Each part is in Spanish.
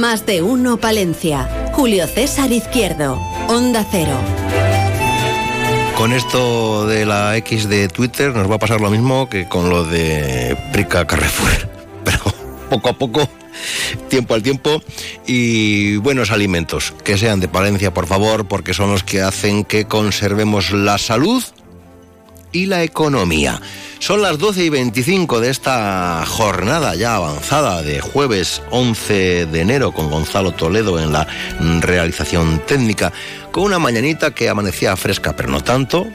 Más de uno Palencia. Julio César Izquierdo. Onda Cero. Con esto de la X de Twitter nos va a pasar lo mismo que con lo de Prica Carrefour. Pero poco a poco, tiempo al tiempo y buenos alimentos. Que sean de Palencia, por favor, porque son los que hacen que conservemos la salud y la economía. Son las 12 y 25 de esta jornada ya avanzada de jueves 11 de enero con Gonzalo Toledo en la realización técnica, con una mañanita que amanecía fresca, pero no tanto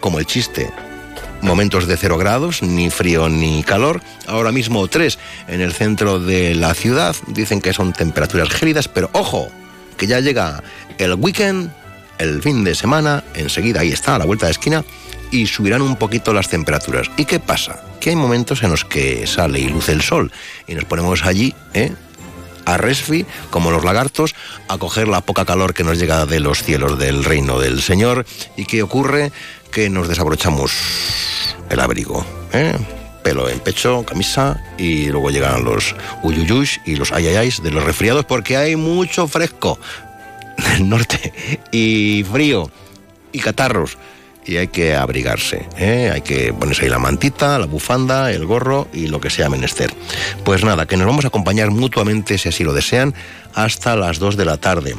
como el chiste. Momentos de cero grados, ni frío ni calor. Ahora mismo tres en el centro de la ciudad. Dicen que son temperaturas gélidas, pero ojo, que ya llega el weekend, el fin de semana, enseguida ahí está, a la vuelta de esquina y subirán un poquito las temperaturas. ¿Y qué pasa? Que hay momentos en los que sale y luce el sol y nos ponemos allí, ¿eh? a resfi, como los lagartos, a coger la poca calor que nos llega de los cielos del reino del Señor. ¿Y qué ocurre? Que nos desabrochamos el abrigo. ¿eh? Pelo en pecho, camisa, y luego llegan los uyuyuys y los ayayáis de los resfriados porque hay mucho fresco del norte y frío y catarros y hay que abrigarse. ¿eh? Hay que ponerse ahí la mantita, la bufanda, el gorro y lo que sea menester. Pues nada, que nos vamos a acompañar mutuamente, si así lo desean, hasta las 2 de la tarde.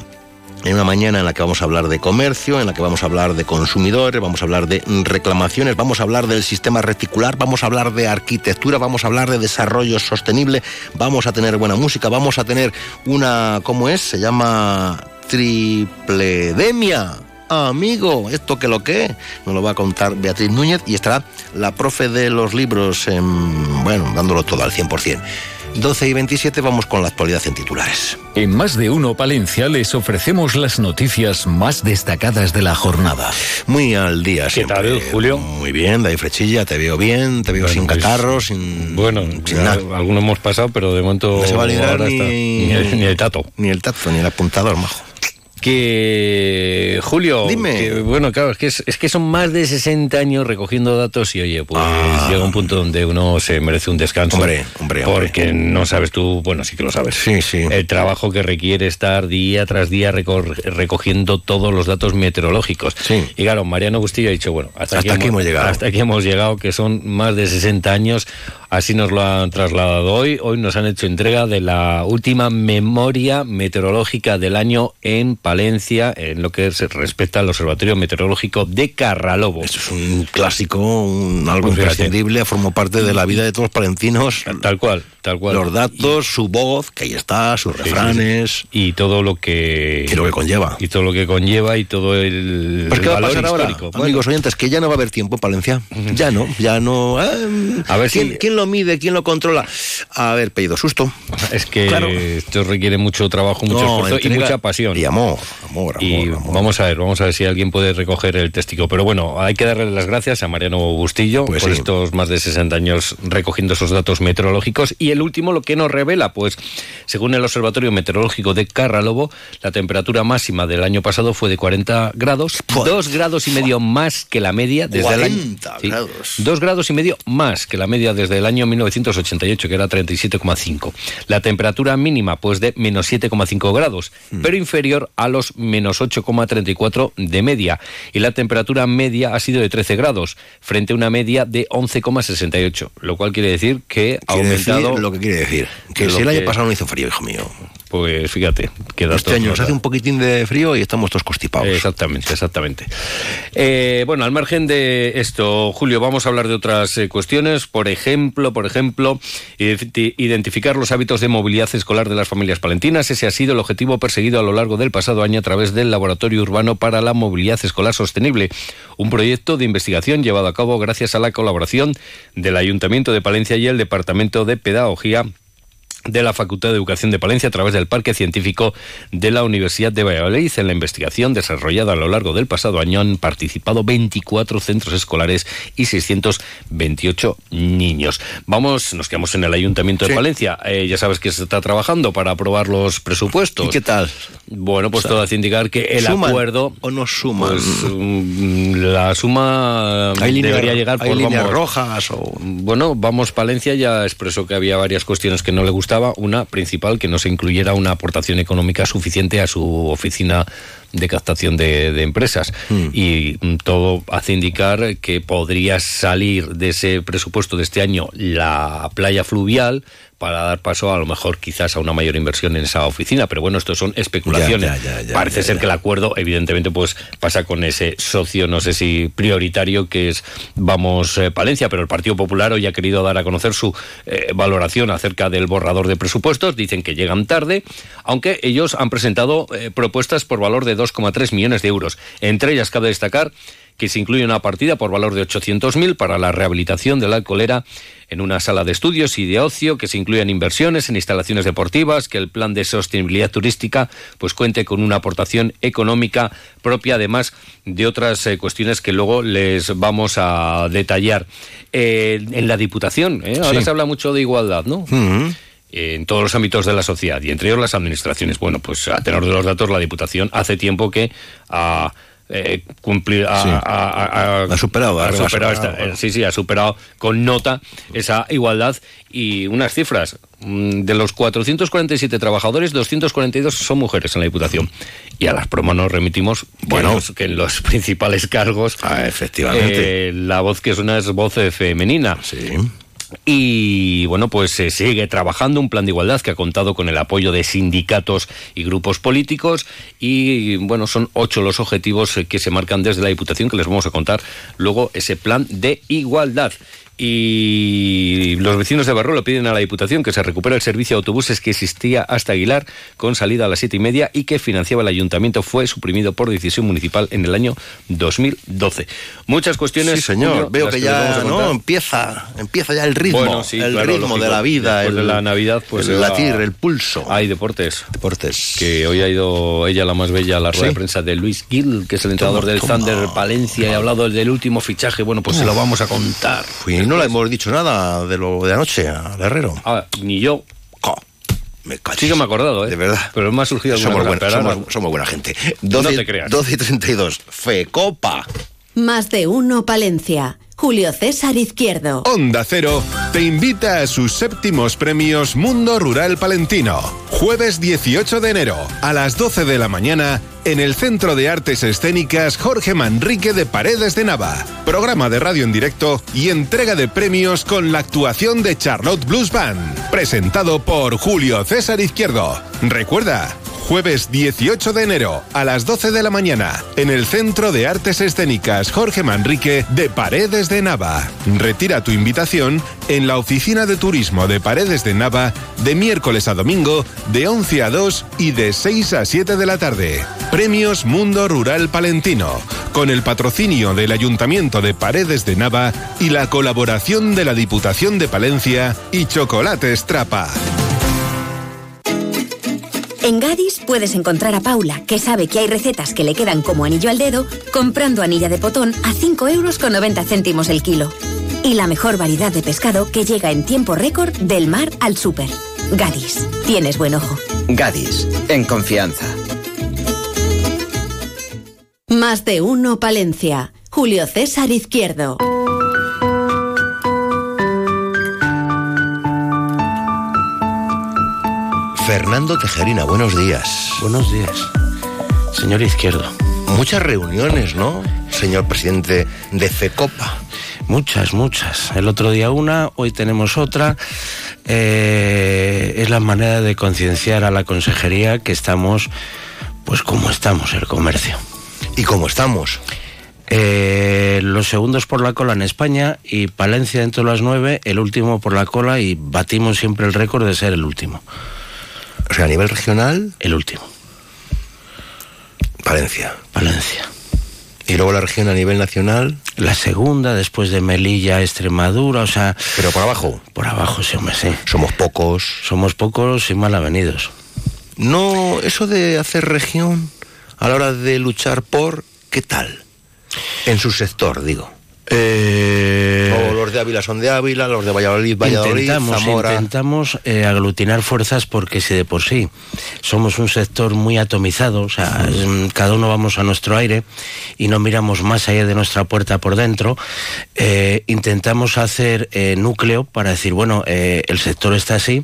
En una mañana en la que vamos a hablar de comercio, en la que vamos a hablar de consumidores, vamos a hablar de reclamaciones, vamos a hablar del sistema reticular, vamos a hablar de arquitectura, vamos a hablar de desarrollo sostenible, vamos a tener buena música, vamos a tener una, ¿cómo es? Se llama tripledemia amigo, esto que lo que nos lo va a contar Beatriz Núñez y estará la profe de los libros, bueno, dándolo todo al 100%. 12 y 27 vamos con la actualidad en titulares. En Más de Uno Palencia les ofrecemos las noticias más destacadas de la jornada. Muy al día ¿Qué tal, Julio? Muy bien, David Frechilla, te veo bien, te veo sin pues, catarros, sin... Bueno, sin nada. algunos hemos pasado, pero de momento... No se va a ni... Ni, el, ni el tato. Ni el tato, ni el apuntador, majo que Julio, dime. bueno, claro, es que, es, que son más de 60 años recogiendo datos y oye, pues Ah. llega un punto donde uno se merece un descanso. Hombre, hombre, hombre. Porque no sabes tú, bueno, sí que lo sabes. Sí, sí. El trabajo que requiere estar día tras día recogiendo todos los datos meteorológicos. Sí. Y claro, Mariano Bustillo ha dicho, bueno, hasta, Hasta aquí hemos llegado. Hasta aquí hemos llegado, que son más de 60 años. Así nos lo han trasladado hoy. Hoy nos han hecho entrega de la última memoria meteorológica del año en Palencia, en lo que se respecta al Observatorio Meteorológico de Carralobo. Esto es un clásico, un, algo Pues imprescindible, formó parte de la vida de todos los palentinos. Tal cual, tal cual. Los datos, su voz, que ahí está, sus refranes, Y todo lo que... y lo que conlleva. y todo lo que conlleva y todo el, Pues el ¿qué va a pasar ahora. Bueno, amigos oyentes? Que ya no va a haber tiempo en Palencia. Ya no, ya no. Ah, A ver ¿quién, si- quién lo mide? ¿Quién lo controla? A ver, pedido susto. es que Claro. esto requiere mucho trabajo, mucho No, esfuerzo y mucha pasión. Y amor, amor, amor. Y amor. vamos a ver, vamos a ver si alguien puede recoger el testigo. Pero bueno, hay que darle las gracias a Mariano Bustillo Pues por sí. estos más de 60 años recogiendo esos datos meteorológicos. Y el último, lo que nos revela, pues, según el Observatorio Meteorológico de Carralobo, la temperatura máxima del año pasado fue de 40 grados, Buah. dos grados y medio más que la media desde el año. 40 grados. Dos grados y medio más que la media desde el año 1988, que era 37,5. La temperatura mínima, pues, de menos 7,5 grados, Hmm. pero inferior a los menos 8,34 de media. Y la temperatura media ha sido de 13 grados, frente a una media de 11,68, lo cual quiere decir que ha aumentado. Lo que quiere decir. Que si el año pasado no hizo frío, hijo mío. Pues fíjate, que datos Este año nos hace un poquitín de frío y estamos todos constipados. Exactamente, exactamente. Eh, bueno, al margen de esto, Julio, vamos a hablar de otras eh, cuestiones. Por ejemplo, por ejemplo, identi- identificar los hábitos de movilidad escolar de las familias palentinas. Ese ha sido el objetivo perseguido a lo largo del pasado año a través del Laboratorio Urbano para la Movilidad Escolar Sostenible, un proyecto de investigación llevado a cabo gracias a la colaboración del Ayuntamiento de Palencia y el Departamento de Pedagogía de la Facultad de Educación de Palencia a través del Parque Científico de la Universidad de Valladolid. En la investigación desarrollada a lo largo del pasado año han participado 24 centros escolares y 628 niños. Vamos, nos quedamos en el Ayuntamiento de Palencia. Eh, ya sabes que se está trabajando para aprobar los presupuestos. ¿Y qué tal? Bueno, pues todo hace indicar que el acuerdo... ¿O no suman? Pues, mm, la suma debería llegar por... líneas rojas o... Bueno, vamos, Palencia ya expresó que había varias cuestiones que no le una principal, que no se incluyera una aportación económica suficiente a su oficina de captación de, empresas. Hmm. Y mm, todo hace indicar que podría salir de ese presupuesto de este año la playa fluvial, para dar paso a lo mejor quizás a una mayor inversión en esa oficina, pero bueno, esto son especulaciones. Parece ser que el acuerdo evidentemente pues pasa con ese socio, no sé si prioritario que es Vamos eh, Palencia, pero el Partido Popular hoy ha querido dar a conocer su eh, valoración acerca del borrador de presupuestos, dicen que llegan tarde, aunque ellos han presentado eh, propuestas por valor de 2,3 millones de euros. Entre ellas cabe destacar que se incluye una partida por valor de 800.000 para la rehabilitación de la alcoholera en una sala de estudios y de ocio, que se incluyan inversiones en instalaciones deportivas, que el plan de sostenibilidad turística pues cuente con una aportación económica propia, además de otras eh, cuestiones que luego les vamos a detallar. Eh, en la Diputación, ¿eh? ahora se habla mucho de igualdad, ¿no? En todos los ámbitos de la sociedad y entre ellos las administraciones. Bueno, pues a tenor de los datos, la Diputación hace tiempo que ha eh, cumplir ha, superado, ha superado eh, sí sí ha superado con nota esa igualdad y unas cifras. Mm, de los 447 trabajadores 242 son mujeres en la diputación. Y a las promos nos remitimos bueno. que en los principales cargos ah, efectivamente. eh, la voz que suena es voz femenina. Sí y bueno, pues se sigue trabajando un plan de igualdad que ha contado con el apoyo de sindicatos y grupos políticos y bueno, son ocho los objetivos que se marcan desde la Diputación que les vamos a contar luego ese plan de igualdad. Y los vecinos de Barro le piden a la Diputación que se recupere el servicio de autobuses que existía hasta Aguilar con salida a las siete y media y que financiaba el ayuntamiento. Fue suprimido por decisión municipal en el año 2012. Muchas cuestiones. Sí, señor. Veo que ya ¿no? empieza, empieza ya el ritmo, el ritmo de la vida. El, de la Navidad, pues el latir, el pulso. Hay deportes. Deportes. Que hoy ha ido ella, la más bella, a la rueda de prensa de Luis Gil, que es el entrenador del Thunder Palencia, y ha hablado del último fichaje. Bueno, pues se lo vamos a contar. Y no le hemos dicho nada de lo de anoche al Herrero. Ah, ni yo. Me sí que me he acordado, ¿eh? De verdad. Pero me ha surgido somos, somos, buena gente. 12, no te creas. 12 y 32. Fecopa. Más de uno, Palencia. Julio César Izquierdo. Onda Cero te invita a sus séptimos premios Mundo Rural Palentino. Jueves 18 de enero a las 12 de la mañana en el Centro de Artes Escénicas Jorge Manrique de Paredes de Nava. Programa de radio en directo y entrega de premios con la actuación de Charlotte Blues Band. Presentado por Julio César Izquierdo. Recuerda, jueves 18 de enero a las 12 de la mañana en el Centro de Artes Escénicas Jorge Manrique de Paredes de Nava. Retira tu invitación en la Oficina de Turismo de Paredes de Nava de miércoles a domingo de 11 a 2 y de 6 a 7 de la tarde. Premios Mundo Rural Palentino, con el patrocinio del Ayuntamiento de Paredes de Nava y la colaboración de la Diputación de Palencia y Chocolates Trapa. En Gadis puedes encontrar a Paula, que sabe que hay recetas que le quedan como anillo al dedo, comprando anilla de potón a 5 euros con 90 céntimos el kilo. Y la mejor variedad de pescado que llega en tiempo récord del mar al súper. Gadis, tienes buen ojo. Gadis, en confianza. Más de uno, Palencia. Julio César Izquierdo. Fernando Tejerina, buenos días. Buenos días, señor Izquierdo. Muchas reuniones, ¿no, señor presidente de FECOPA? Muchas, muchas. El otro día una, hoy tenemos otra. Eh, es la manera de concienciar a la consejería que estamos, pues como estamos, el comercio. ¿Y cómo estamos? Eh, los segundos por la cola en España y Palencia dentro de las nueve, el último por la cola y batimos siempre el récord de ser el último. O sea, a nivel regional. El último. Palencia. Palencia. Y luego la región a nivel nacional. La segunda, después de Melilla, Extremadura, o sea. Pero por abajo. Por abajo, sí, hombre, sí. Somos pocos. Somos pocos y mal avenidos. No, eso de hacer región a la hora de luchar por, ¿qué tal? En su sector, digo. Eh, Ávila son de Ávila, los de Valladolid, Valladolid, intentamos, Zamora. intentamos eh, aglutinar fuerzas porque si de por sí somos un sector muy atomizado, o sea, mm, cada uno vamos a nuestro aire y no miramos más allá de nuestra puerta por dentro, eh, intentamos hacer eh, núcleo para decir, bueno, eh, el sector está así,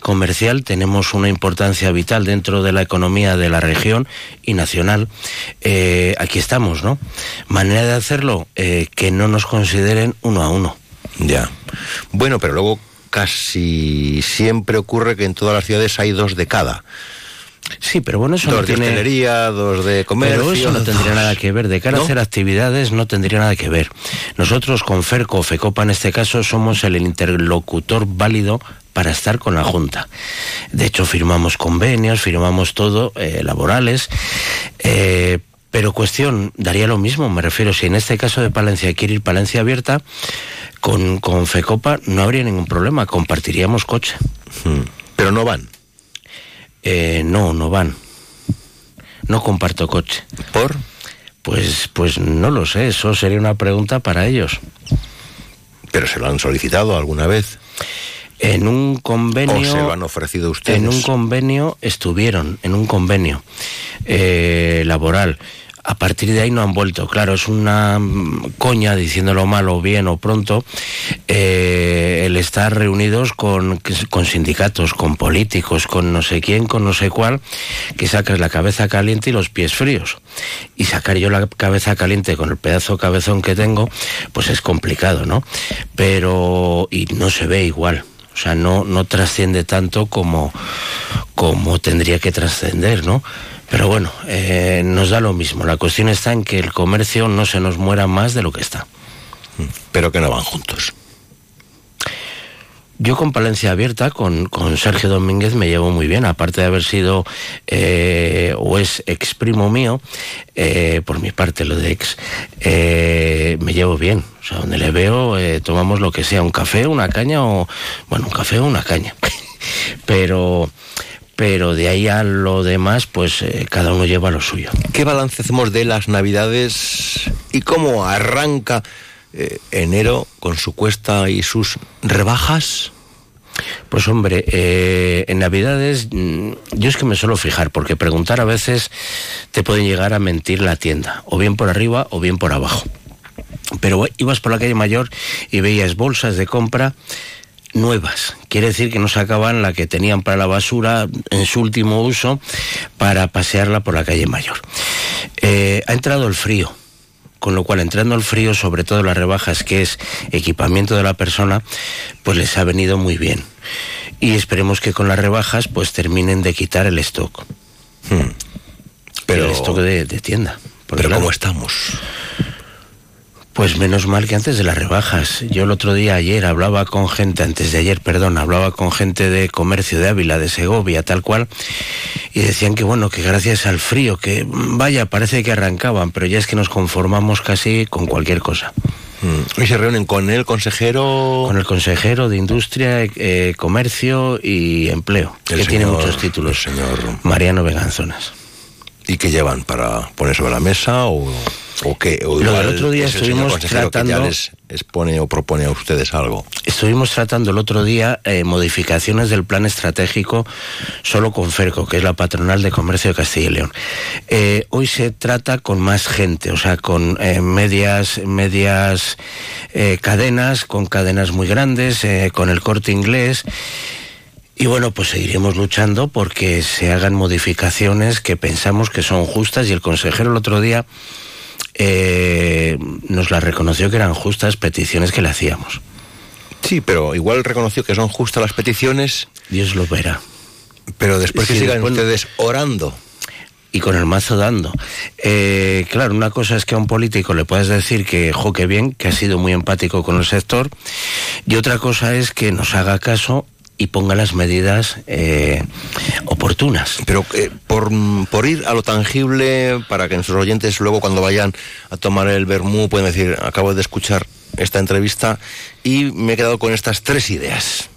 comercial, tenemos una importancia vital dentro de la economía de la región y nacional. Eh, aquí estamos, ¿no? Manera de hacerlo, eh, que no nos consideren uno a uno. Ya. Bueno, pero luego casi siempre ocurre que en todas las ciudades hay dos de cada. Sí, pero bueno, eso dos no de tiene... hostelería, dos de comercio. Pero eso no tendría dos. nada que ver. De cara ¿No? a hacer actividades no tendría nada que ver. Nosotros con FERCO, FECOPA en este caso, somos el interlocutor válido para estar con la Junta. De hecho, firmamos convenios, firmamos todo, eh, laborales. eh, pero cuestión, daría lo mismo, me refiero, si en este caso de Palencia quiere ir Palencia abierta, con, con FECOPA no habría ningún problema, compartiríamos coche. Hmm. Pero no van. Eh, no, no van. No comparto coche. ¿Por? Pues, pues no lo sé, eso sería una pregunta para ellos. Pero se lo han solicitado alguna vez. En un convenio. ¿O se lo han ofrecido ustedes? En un convenio estuvieron, en un convenio eh, laboral. A partir de ahí no han vuelto. Claro, es una mm, coña, diciéndolo mal o bien o pronto, eh, el estar reunidos con, con sindicatos, con políticos, con no sé quién, con no sé cuál, que sacas la cabeza caliente y los pies fríos. Y sacar yo la cabeza caliente con el pedazo cabezón que tengo, pues es complicado, ¿no? Pero. y no se ve igual. O sea, no, no trasciende tanto como, como tendría que trascender, ¿no? Pero bueno, eh, nos da lo mismo. La cuestión está en que el comercio no se nos muera más de lo que está. Pero que no van juntos. Yo con Palencia Abierta, con, con Sergio Domínguez, me llevo muy bien, aparte de haber sido eh, o es ex primo mío, eh, por mi parte lo de ex, eh, me llevo bien. O sea, donde le veo, tomamos lo que sea, un café, una caña o, bueno, un café o una caña. Pero, pero de ahí a lo demás, pues cada uno lleva lo suyo. ¿Qué balance hacemos de las Navidades y cómo arranca eh, enero con su cuesta y sus rebajas? Pues hombre, eh, en Navidades mm, yo es que me suelo fijar, porque preguntar a veces te pueden llegar a mentir la tienda, o bien por arriba o bien por abajo. Pero ibas por la calle mayor y veías bolsas de compra nuevas. Quiere decir que no sacaban la que tenían para la basura en su último uso para pasearla por la calle mayor. Eh, ha entrado el frío con lo cual entrando el frío, sobre todo las rebajas, que es equipamiento de la persona, pues les ha venido muy bien. Y esperemos que con las rebajas pues terminen de quitar el stock. Hmm. Pero- el stock de, de tienda. Pero claro, ¿cómo estamos? Pues menos mal que antes de las rebajas. Yo el otro día, ayer, hablaba con gente, antes de ayer, perdón, hablaba con gente de comercio de Ávila, de Segovia, tal cual, y decían que bueno, que gracias al frío, que mm, vaya, parece que arrancaban, pero ya es que nos conformamos casi con cualquier cosa. Hmm. ¿Y se reúnen con el consejero? Con el consejero de Industria, eh, Comercio y Empleo, El que tiene muchos títulos. el señor- Mariano Veganzonas. ¿Y qué llevan para poner sobre la mesa o, o qué? O Lo igual del otro día el estuvimos consejero que ya tratando- les expone o propone a ustedes algo. Estuvimos tratando el otro día eh, modificaciones del plan estratégico solo con FERCO, que es la patronal de comercio de Castilla y León. Eh, hoy se trata con más gente, o sea, con eh, medias, medias cadenas, con cadenas muy grandes, con el corte inglés. Y bueno, pues seguiremos luchando porque se hagan modificaciones que pensamos que son justas y el consejero el otro día eh, nos la reconoció que eran justas peticiones que le hacíamos. Sí, pero igual reconoció que son justas las peticiones, Dios lo verá. pero después que sigan después- ustedes orando. Y con el mazo dando. Eh, claro, una cosa es que a un político le puedes decir que, jo, que bien, que ha sido muy empático con el sector, y otra cosa es que nos haga caso y ponga las medidas eh, oportunas. Pero eh, por, por, ir a lo tangible, para que nuestros oyentes luego cuando vayan a tomar el vermú puedan decir, acabo de escuchar esta entrevista y me he quedado con estas tres ideas.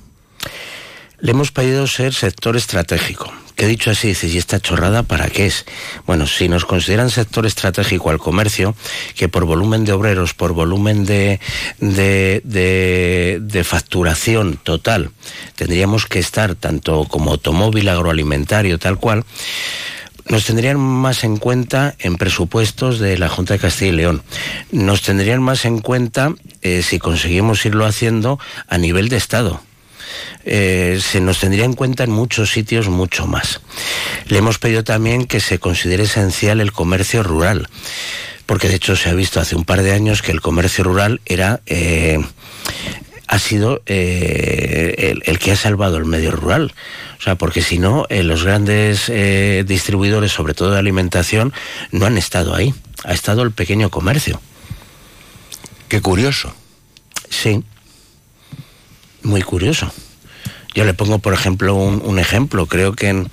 Le hemos pedido ser sector estratégico. Que dicho así, dices, ¿y esta chorrada para qué es? Bueno, si nos consideran sector estratégico al comercio, que por volumen de obreros, por volumen de, de, facturación total, tendríamos que estar tanto como automóvil, agroalimentario, tal cual, nos tendrían más en cuenta en presupuestos de la Junta de Castilla y León. Nos tendrían más en cuenta eh, si conseguimos irlo haciendo a nivel de Estado eh, se nos tendría en cuenta en muchos sitios mucho más. Le hemos pedido también que se considere esencial el comercio rural, porque de hecho se ha visto hace un par de años que el comercio rural era... Eh, ha sido eh, el, que ha salvado el medio rural. O sea, porque si no, los grandes distribuidores, sobre todo de alimentación, no han estado ahí. Ha estado el pequeño comercio. Qué curioso. Sí, muy curioso. Yo le pongo, por ejemplo, un, ejemplo. Creo que en,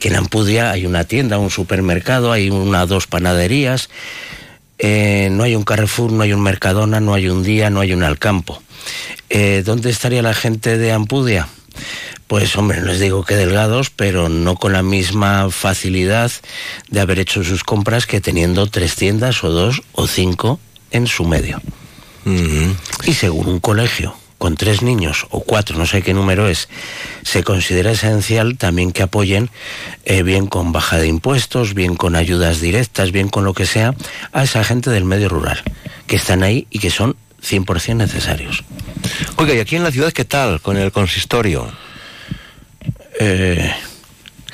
que en, Ampudia hay una tienda, un supermercado, hay una dos panaderías. Eh, no hay un Carrefour, no hay un Mercadona, no hay un Día, no hay un Alcampo. Eh, ¿Dónde estaría la gente de Ampudia? Pues hombre, no les digo que delgados, pero no con la misma facilidad de haber hecho sus compras que teniendo tres tiendas o dos o cinco en su medio. Y según un colegio con tres niños o cuatro, no sé qué número es, se considera esencial también que apoyen, eh, bien con baja de impuestos, bien con ayudas directas, bien con lo que sea, a esa gente del medio rural, que están ahí y que son 100% necesarios. Oiga, ¿y aquí en la ciudad qué tal con el consistorio? Eh,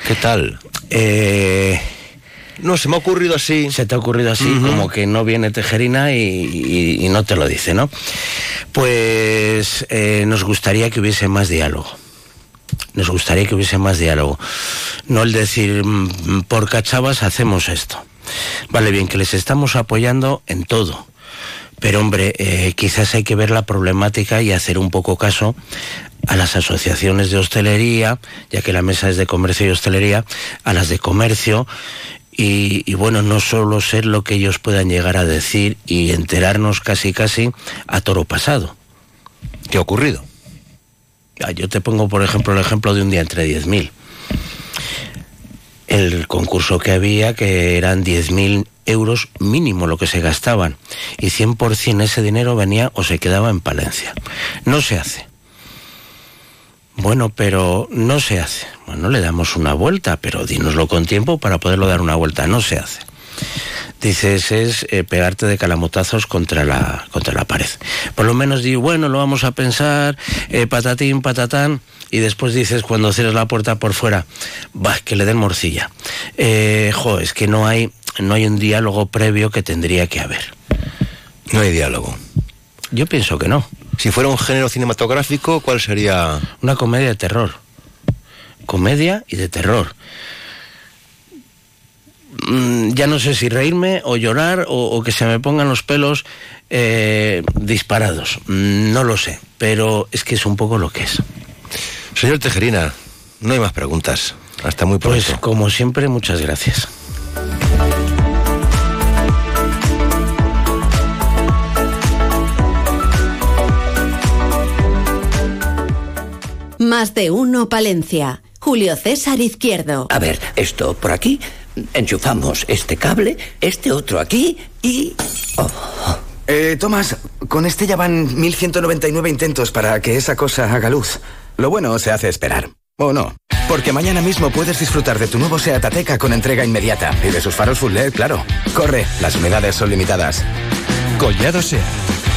¿Qué tal? Eh, no, se me ha ocurrido así. Se te ha ocurrido así, como que no viene Tejerina y, no te lo dice, ¿no? Pues eh, nos gustaría que hubiese más diálogo. Nos gustaría que hubiese más diálogo. No el decir, mm, por cachavas hacemos esto. Vale, bien, que les estamos apoyando en todo. Pero hombre, eh, quizás hay que ver la problemática y hacer un poco caso a las asociaciones de hostelería, ya que la mesa es de comercio y hostelería, a las de comercio y, bueno, no solo ser lo que ellos puedan llegar a decir y enterarnos casi casi a toro pasado. ¿Qué ha ocurrido? Ah, yo te pongo, por ejemplo, el ejemplo de un día entre 10.000. El concurso que había, que eran 10.000 euros mínimo lo que se gastaban, y 100% ese dinero venía o se quedaba en Palencia. No se hace. Bueno, pero no se hace. Bueno, le damos una vuelta, pero dínoslo con tiempo para poderlo dar una vuelta. No se hace. Dices, es eh, pegarte de calamotazos contra la, contra la pared. Por lo menos di, bueno, lo vamos a pensar, eh, patatín, patatán, y después dices, cuando cierres la puerta por fuera, va, que le den morcilla. Eh, jo, es que no hay, no hay un diálogo previo que tendría que haber. No hay diálogo. Yo pienso que no. Si fuera un género cinematográfico, ¿cuál sería? Una comedia de terror. Comedia y de terror. Mm, ya no sé si reírme o llorar o, que se me pongan los pelos eh, disparados. Mm, no lo sé, pero es que es un poco lo que es. Señor Tejerina, no hay más preguntas. Hasta muy pues, pronto. Pues como siempre, muchas gracias. Más de uno Palencia. Julio César Izquierdo. A ver, esto por aquí. Enchufamos este cable, este otro aquí y... Oh. Eh, Tomás, con este ya van 1199 intentos para que esa cosa haga luz. Lo bueno se hace esperar. ¿O no? Porque mañana mismo puedes disfrutar de tu nuevo SEAT Ateca con entrega inmediata. Y de sus faros full LED, claro. Corre, las unidades son limitadas. Collado SEAT,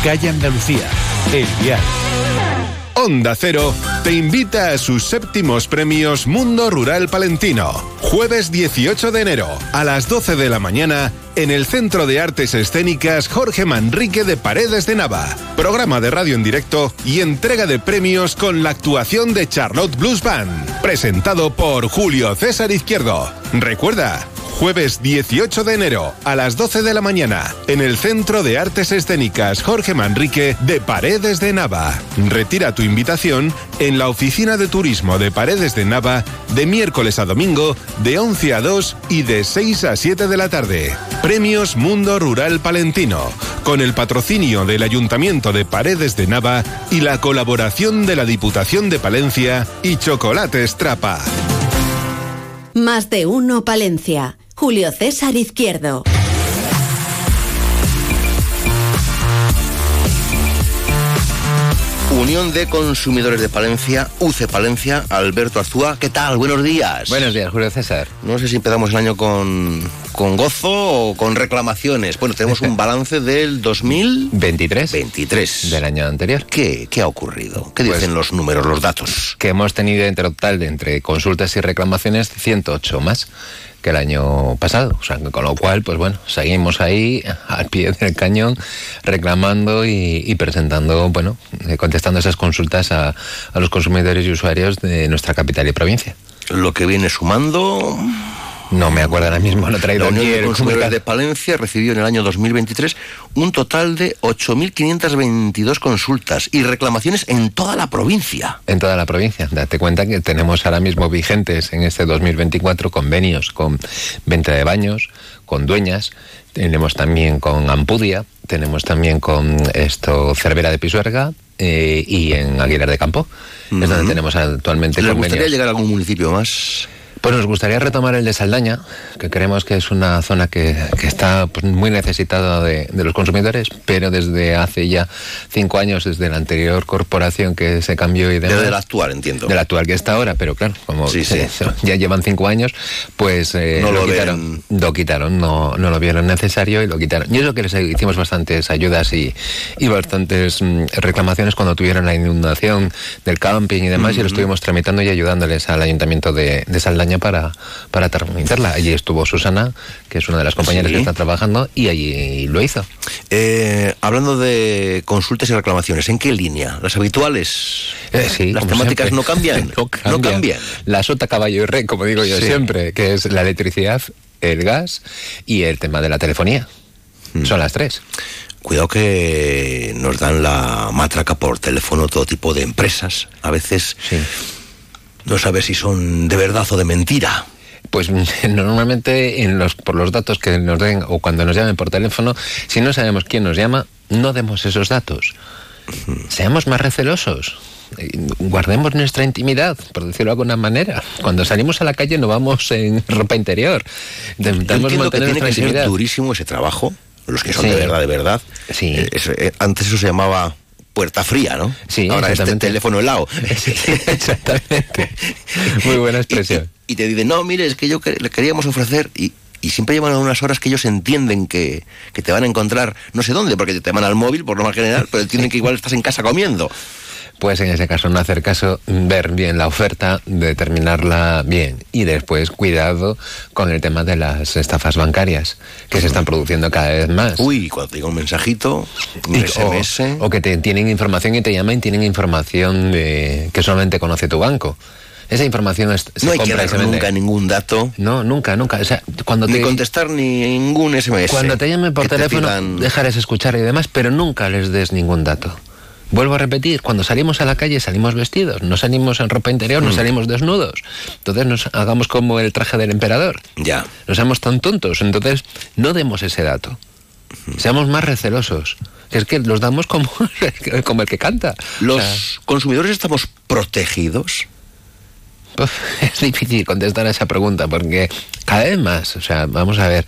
calle Andalucía, El Vial. Onda Cero te invita a sus séptimos premios Mundo Rural Palentino. Jueves 18 de enero a las 12 de la mañana en el Centro de Artes Escénicas Jorge Manrique de Paredes de Nava. Programa de radio en directo y entrega de premios con la actuación de Charlotte Blues Band. Presentado por Julio César Izquierdo. Recuerda, Jueves 18 de enero a las 12 de la mañana en el Centro de Artes Escénicas Jorge Manrique de Paredes de Nava. Retira tu invitación en la oficina de turismo de Paredes de Nava de miércoles a domingo de 11 a 2 y de 6 a 7 de la tarde. Premios Mundo Rural Palentino con el patrocinio del Ayuntamiento de Paredes de Nava y la colaboración de la Diputación de Palencia y Chocolate Trapa. Más de uno Palencia. Julio César Izquierdo. Unión de Consumidores de Palencia, UCE Palencia, Alberto Azúa. ¿Qué tal? Buenos días. Buenos días, Julio César. No sé si empezamos el año con, con gozo o con reclamaciones. Bueno, tenemos un balance del 2023. 23. Del año anterior. ¿Qué, qué ha ocurrido? ¿Qué dicen los números, los datos? Que hemos tenido en total entre consultas y reclamaciones 108 más que el año pasado. O sea, con lo cual, pues bueno, seguimos ahí al pie del cañón reclamando y, presentando, bueno, eh, contestando esas consultas a, a los consumidores y usuarios de nuestra capital y provincia. Lo que viene sumando no me acuerdo ahora mismo, no he traído La Unión de Consumidores de Palencia recibió en el año 2023 un total de 8.522 consultas y reclamaciones en toda la provincia. En toda la provincia. Date cuenta que tenemos ahora mismo vigentes en este 2024 convenios con venta de baños, con dueñas, tenemos también con Ampudia, tenemos también con esto Cervera de Pisuerga, eh, y en Aguilar de Campo. Es donde tenemos actualmente ¿Le convenios. gustaría llegar a algún municipio más? Pues nos gustaría retomar el de Saldaña, que creemos que es una zona que, que está pues, muy necesitada de, de, los consumidores, pero desde hace ya cinco años, desde la anterior corporación que se cambió y demás. Desde la actual, entiendo. De la actual que está ahora, pero claro, como sí, sí. ya llevan cinco años, pues eh, no lo, lo, quitaron, lo quitaron, no, no lo vieron necesario y lo quitaron. Y eso que les hicimos bastantes ayudas y, y bastantes mm, reclamaciones cuando tuvieron la inundación del camping y demás, Mm-hmm. mm -hmm. y lo estuvimos tramitando y ayudándoles al ayuntamiento de, de Saldaña para, para tramitarla. Allí estuvo Susana, que es una de las compañeras Sí. que está trabajando, y allí lo hizo. Eh, hablando de consultas y reclamaciones, ¿en qué línea? ¿Las habituales? Eh, sí, ¿Las temáticas no cambian? no cambian? No cambian. La sota, caballo y rey, como digo yo Sí. siempre, que es la electricidad, el gas y el tema de la telefonía. Mm. Son las tres. Cuidado que nos dan la matraca por teléfono todo tipo de empresas. A veces no sabes si son de verdad o de mentira. Pues normalmente en los, por los datos que nos den o cuando nos llamen por teléfono, si no sabemos quién nos llama, no demos esos datos. Seamos más recelosos. Eh, Guardemos nuestra intimidad, por decirlo de alguna manera. Cuando salimos a la calle no vamos en ropa interior. Intentamos entiendo que mantener tiene nuestra que ser durísimo ese trabajo, los que son Sí. de verdad, de verdad. Sí. Eh, eh, antes eso se llamaba puerta fría, ¿no? Sí, Ahora este teléfono helado. exactamente. Muy buena expresión. Y, y te dicen, no, mire, es que yo que- le queríamos ofrecer... Y, y siempre llevan unas horas que ellos entienden que, que te van a encontrar no sé dónde, porque te van al móvil por lo más general, pero entienden que igual estás en casa comiendo. Pues en ese caso no hacer caso, ver bien la oferta, determinarla bien y después cuidado con el tema de las estafas bancarias que se están produciendo cada vez más. Uy, cuando te llega un mensajito, un Y- SMS... o, o que te tienen información y te llaman y tienen información de- que solamente conoce tu banco. Esa información es, se no hay que compra vende. nunca ningún dato, No, nunca, nunca. O sea, cuando ni te, contestar ni ningún SMS. cuando te llamen por que te teléfono, pidan- dejarles escuchar y demás, pero nunca les des ningún dato. Vuelvo a repetir, cuando salimos a la calle salimos vestidos, no salimos en ropa interior, Mm. no salimos desnudos. Entonces nos hagamos como el traje del emperador. Ya. No seamos tan tontos, entonces no demos ese dato. Seamos más recelosos. Es que los damos como, como el que canta. ¿Los O sea, consumidores estamos protegidos? Uf, es difícil contestar a esa pregunta porque cada vez más, o sea, vamos a ver,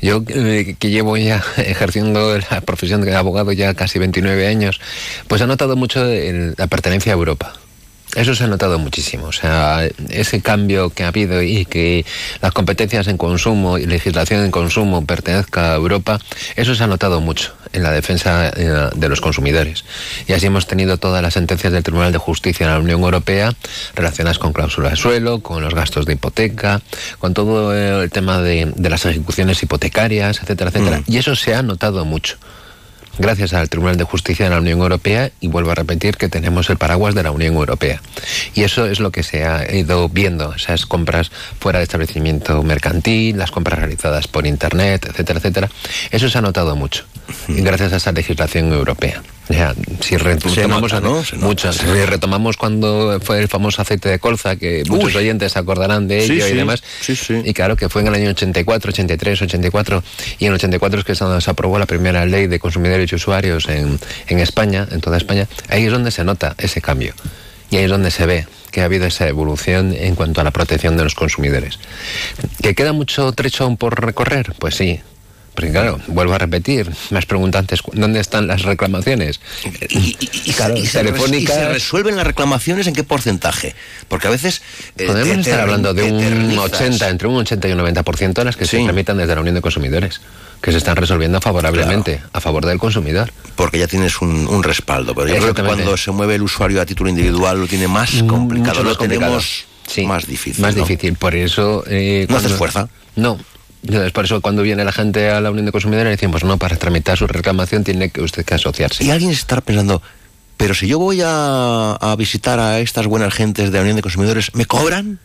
yo eh, que llevo ya ejerciendo la profesión de abogado ya casi 29 años, pues he notado mucho la pertenencia a Europa. Eso se ha notado muchísimo, o sea, ese cambio que ha habido y que las competencias en consumo y legislación en consumo pertenezca a Europa, eso se ha notado mucho en la defensa eh, de los consumidores. Y así hemos tenido todas las sentencias del Tribunal de Justicia en la Unión Europea relacionadas con cláusulas de suelo, con los gastos de hipoteca, con todo el tema de, de las ejecuciones hipotecarias, etcétera, etcétera. Mm. Y eso se ha notado mucho. Gracias al Tribunal de Justicia de la Unión Europea y vuelvo a repetir que tenemos el paraguas de la Unión Europea. Y eso es lo que se ha ido viendo, esas compras fuera de establecimiento mercantil, las compras realizadas por Internet, etcétera, etcétera. Eso se ha notado mucho, gracias a esa legislación europea. Ya, si retomamos, nota, ¿no? Se nota, muchas, si retomamos cuando fue el famoso aceite de colza, que muchos Uy. oyentes se acordarán de Sí, ello y sí, demás. Y claro que fue en el año 84, 83, 84, y en el 84 es que se se aprobó la primera ley de consumidores y usuarios en, en España, en toda España. Ahí es donde se nota ese cambio. Y ahí es donde se ve que ha habido esa evolución en cuanto a la protección de los consumidores. ¿Que queda mucho trecho aún por recorrer? Pues sí. Porque claro, vuelvo a repetir, más preguntantes, ¿dónde están las reclamaciones? Y, y y se resuelven las reclamaciones en qué porcentaje? Porque a veces... eh, Podemos estar hablando de un eternizas. 80, entre un 80 y un 90% de las que se tramitan desde la Unión de Consumidores, que se están resolviendo favorablemente, a favor del consumidor. Porque ya tienes un, un respaldo. Pero yo creo que cuando se mueve el usuario a título individual lo tiene más complicado. mucho Lo más complicado. más difícil. Más ¿no? difícil, por eso... eh, ¿No haces fuerza? No. Entonces, por eso cuando viene la gente a la Unión de Consumidores decimos, no, para tramitar su reclamación tiene que usted que asociarse. Y alguien estará pensando, pero si yo voy a, a visitar a estas buenas gentes de la Unión de Consumidores, ¿me cobran?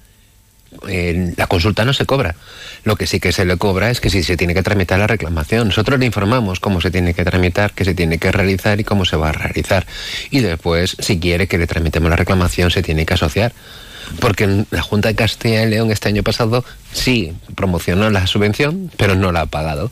Eh, la consulta no se cobra. Lo que sí que se le cobra es que si se tiene que tramitar la reclamación. Nosotros le informamos cómo se tiene que tramitar, qué se tiene que realizar y cómo se va a realizar. Y después, si quiere que le tramitemos la reclamación, se tiene que asociar. Porque la Junta de Castilla y León este año pasado sí promocionó la subvención, pero no la ha pagado.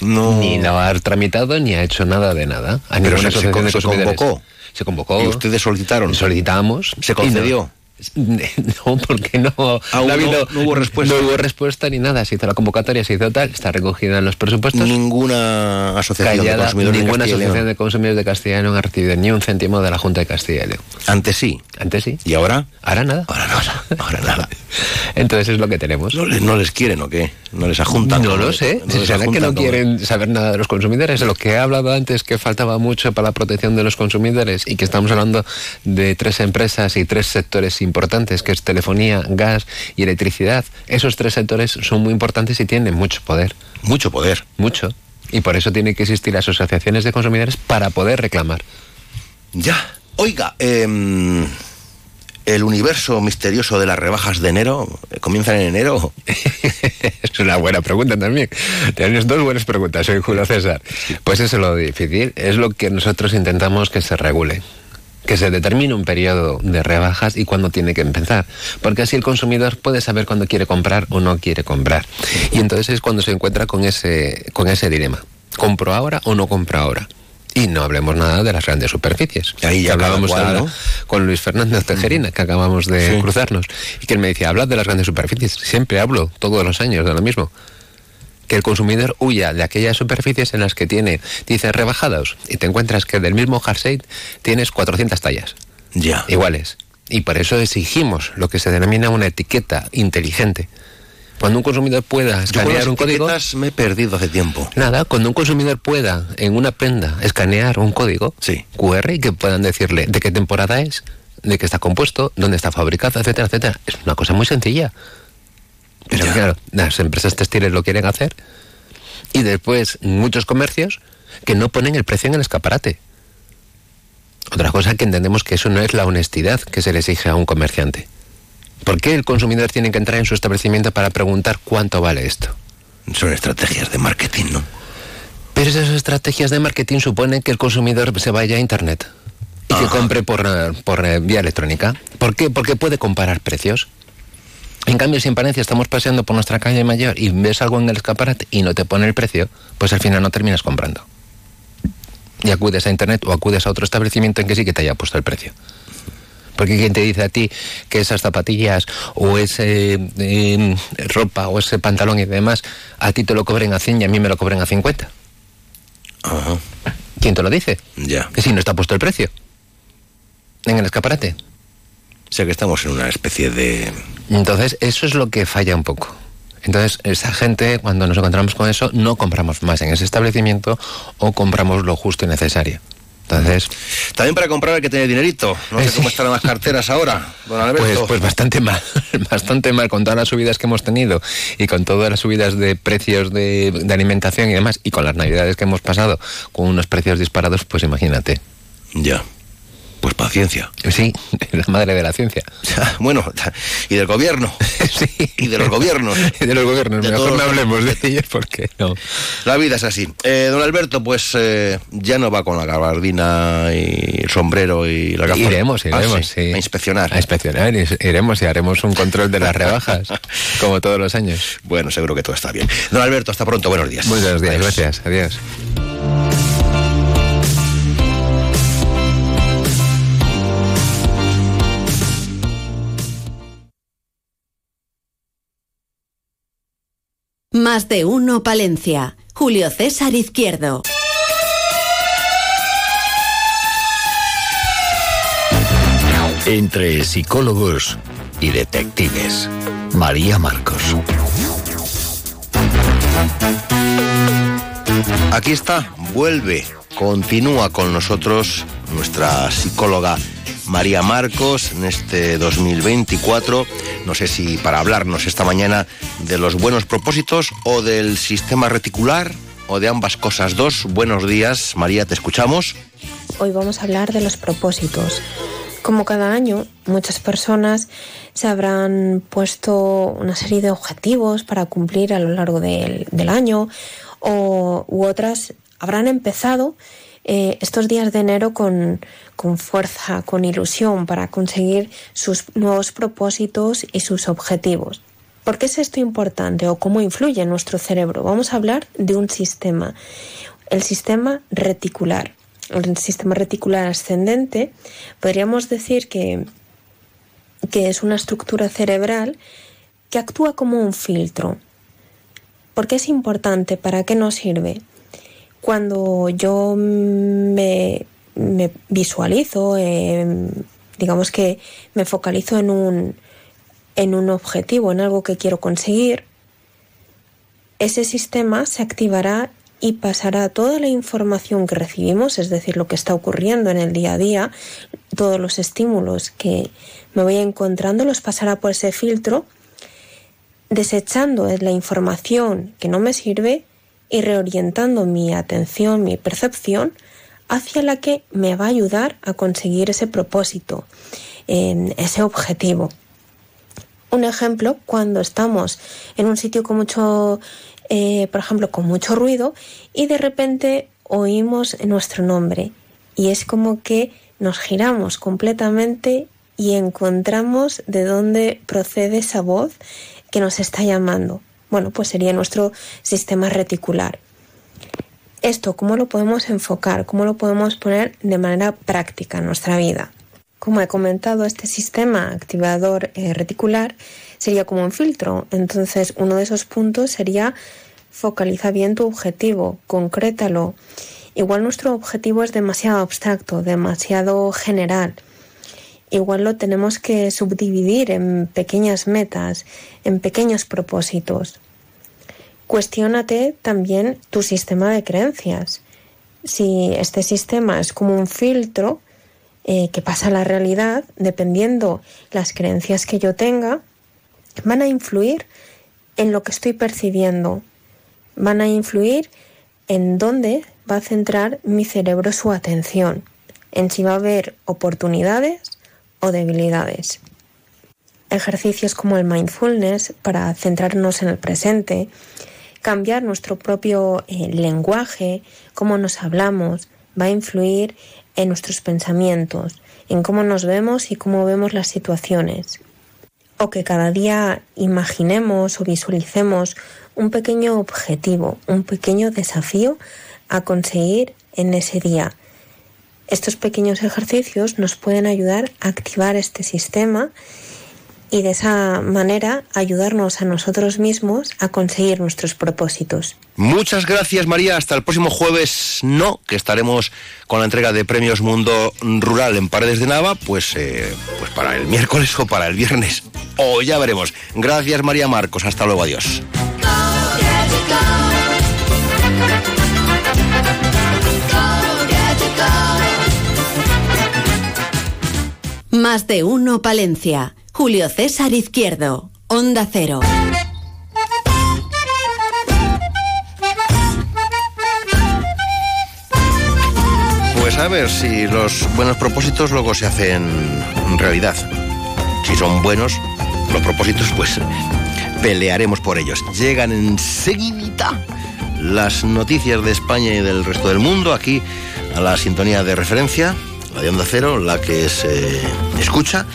No. Ni la ha tramitado ni ha hecho nada de nada. A Pero se- se se convocó. Se convocó. ¿Y ustedes solicitaron? Solicitamos. ¿Se concedió? No, porque no, no ha habido- no hubo respuesta. No hubo respuesta ni nada. Se hizo la convocatoria, se hizo tal, está recogida en los presupuestos. Ninguna asociación de consumidores de ninguna León. asociación de consumidores de León ha recibido ni un céntimo de la Junta de Castilla y León. Antes sí. Antes sí. ¿Y ahora? Ahora nada. Ahora nada. Ahora nada. Entonces es lo que tenemos. ¿No les, no les quieren o qué? ¿No les ajuntan? No lo sé. ¿No ¿Será que no quieren saber nada de los consumidores? Lo que he hablado antes, que faltaba mucho para la protección de los consumidores y que estamos hablando de tres empresas y tres sectores importantes, que es telefonía, gas y electricidad. Esos tres sectores son muy importantes y tienen mucho poder. Mucho poder. Mucho. Y por eso tienen que existir las asociaciones de consumidores para poder reclamar. Ya. Oiga, em, el universo misterioso de las rebajas de enero, eh, ¿comienzan en enero? Es una buena pregunta también. Tienes dos buenas preguntas, soy Julio César. Pues eso es lo difícil, es lo que nosotros intentamos que se regule. Que se determine un periodo de rebajas y cuándo tiene que empezar. Porque así el consumidor puede saber cuándo quiere comprar o no quiere comprar. Y entonces es cuando se encuentra con ese, con ese dilema. ¿Compro ahora o no compro ahora? Y no hablemos nada de las grandes superficies. Ahí ya hablábamos cual, ahora ¿no? con Luis Fernández Tejerina, que acabamos de Sí. cruzarnos, y que él me decía, hablad de las grandes superficies. Siempre hablo, todos los años, de lo mismo. Que el consumidor huya de aquellas superficies en las que tiene, dice, rebajados, y te encuentras que del mismo jersey tienes 400 tallas. Ya. Iguales. Y por eso exigimos lo que se denomina una etiqueta inteligente. Cuando un consumidor pueda escanear un código... me he perdido hace tiempo. Nada, cuando un consumidor pueda en una prenda escanear un código QR y que puedan decirle de qué temporada es, de qué está compuesto, dónde está fabricado, etcétera, etcétera. Es una cosa muy sencilla. Pero claro, las empresas textiles lo quieren hacer y después muchos comercios que no ponen el precio en el escaparate. Otra cosa que entendemos que eso no es la honestidad que se le exige a un comerciante. ¿Por qué el consumidor tiene que entrar en su establecimiento para preguntar cuánto vale esto? Son estrategias de marketing, ¿no? Pero esas estrategias de marketing suponen que el consumidor se vaya a Internet y que compre por, eh, por eh, vía electrónica. ¿Por qué? Porque puede comparar precios. En cambio, si en Palencia estamos paseando por nuestra calle mayor y ves algo en el escaparate y no te pone el precio, pues al final no terminas comprando. Y acudes a Internet o acudes a otro establecimiento en que sí que te haya puesto el precio. Porque quien te dice a ti que esas zapatillas o ese eh, ropa o ese pantalón y demás, a ti te lo cobren a 100 y a mí me lo cobren a 50. Ajá. ¿Quién te lo dice? Ya. Que si no está puesto el precio. En el escaparate. O sea que estamos en una especie de... Entonces, eso es lo que falla un poco. Entonces, esa gente, cuando nos encontramos con eso, no compramos más en ese establecimiento o compramos lo justo y necesario. Entonces. También para comprar hay que tener dinerito. No sé cómo están las carteras ahora, don Alberto. Pues, pues bastante mal, bastante mal con todas las subidas que hemos tenido y con todas las subidas de precios de, de alimentación y demás, y con las navidades que hemos pasado con unos precios disparados, pues imagínate. Ya. Pues paciencia. Sí, la madre de la ciencia. Bueno, y del gobierno. Sí. Y de los gobiernos. Y de los gobiernos. De Mejor no hablemos de ellos porque no. La vida es así. Eh, don Alberto, pues eh, ya no va con la gabardina y el sombrero y la gafa. Iremos, Ah, iremos, sí, sí. A inspeccionar. A inspeccionar, iremos y haremos un control de las rebajas, como todos los años. Bueno, seguro que todo está bien. Don Alberto, hasta pronto. Buenos días. Muy buenos días, Adiós. gracias. Adiós. Más de uno Palencia. Julio César Izquierdo. Entre psicólogos y detectives. María Marcos. Aquí está, vuelve, continúa con nosotros nuestra psicóloga María Marcos en este 2024. No sé si para hablarnos esta mañana de los buenos propósitos o del sistema reticular o de ambas cosas dos. Buenos días, María, te escuchamos. Hoy vamos a hablar de los propósitos. Como cada año, muchas personas se habrán puesto una serie de objetivos para cumplir a lo largo del, año o, u otras habrán empezado eh, estos días de enero con, con fuerza, con ilusión para conseguir sus nuevos propósitos y sus objetivos. ¿Por qué es esto importante o cómo influye en nuestro cerebro? Vamos a hablar de un sistema, el sistema reticular. El sistema reticular ascendente podríamos decir que, que es una estructura cerebral que actúa como un filtro. ¿Por qué es importante? ¿Para qué nos sirve? Cuando yo me, visualizo, eh, digamos que me focalizo en un, en un objetivo, en algo que quiero conseguir, ese sistema se activará y pasará toda la información que recibimos, es decir, lo que está ocurriendo en el día a día, todos los estímulos que me voy encontrando, los pasará por ese filtro, desechando la información que no me sirve y reorientando mi atención, mi percepción hacia la que me va a ayudar a conseguir ese propósito, ese objetivo. Un ejemplo, cuando estamos en un sitio con mucho, eh, por ejemplo, con mucho ruido y de repente oímos nuestro nombre y es como que nos giramos completamente y encontramos de dónde procede esa voz que nos está llamando. Bueno, pues sería nuestro sistema reticular. Esto, ¿cómo lo podemos enfocar? ¿Cómo lo podemos poner de manera práctica en nuestra vida? Como he comentado, este sistema activador eh, reticular sería como un filtro. Entonces, uno de esos puntos sería focaliza bien tu objetivo, concrétalo. Igual nuestro objetivo es demasiado abstracto, demasiado general. Igual lo tenemos que subdividir en pequeñas metas, en pequeños propósitos. Cuestiónate también tu sistema de creencias. Si este sistema es como un filtro eh, que pasa a la realidad, dependiendo las creencias que yo tenga, van a influir en lo que estoy percibiendo, van a influir en dónde va a centrar mi cerebro su atención, en si va a haber oportunidades o debilidades. Ejercicios como el mindfulness para centrarnos en el presente, cambiar nuestro propio eh, lenguaje, cómo nos hablamos, va a influir en nuestros pensamientos, en cómo nos vemos y cómo vemos las situaciones. O que cada día imaginemos o visualicemos un pequeño objetivo, un pequeño desafío a conseguir en ese día. Estos pequeños ejercicios nos pueden ayudar a activar este sistema y de esa manera ayudarnos a nosotros mismos a conseguir nuestros propósitos. Muchas gracias María, hasta el próximo jueves no, que estaremos con la entrega de premios Mundo Rural en Paredes de Nava, pues, eh, pues para el miércoles o para el viernes, o ya veremos. Gracias María Marcos, hasta luego, adiós. Más de uno Palencia. Julio César Izquierdo. Onda Cero. Pues a ver si los buenos propósitos luego se hacen realidad. Si son buenos los propósitos, pues pelearemos por ellos. Llegan enseguida las noticias de España y del resto del mundo aquí a la sintonía de referencia, la de Onda Cero, la que se escucha.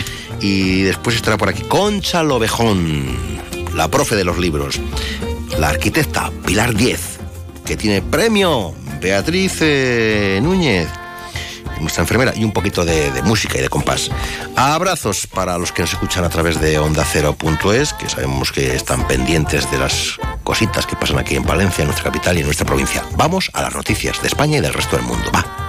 Y después estará por aquí Concha Lobejón, la profe de los libros, la arquitecta Pilar Diez, que tiene premio Beatriz eh, Núñez, nuestra enfermera, y un poquito de, música y de compás. Abrazos para los que nos escuchan a través de onda ondacero.es, que sabemos que están pendientes de las cositas que pasan aquí en Valencia, en nuestra capital y en nuestra provincia. Vamos a las noticias de España y del resto del mundo. Va.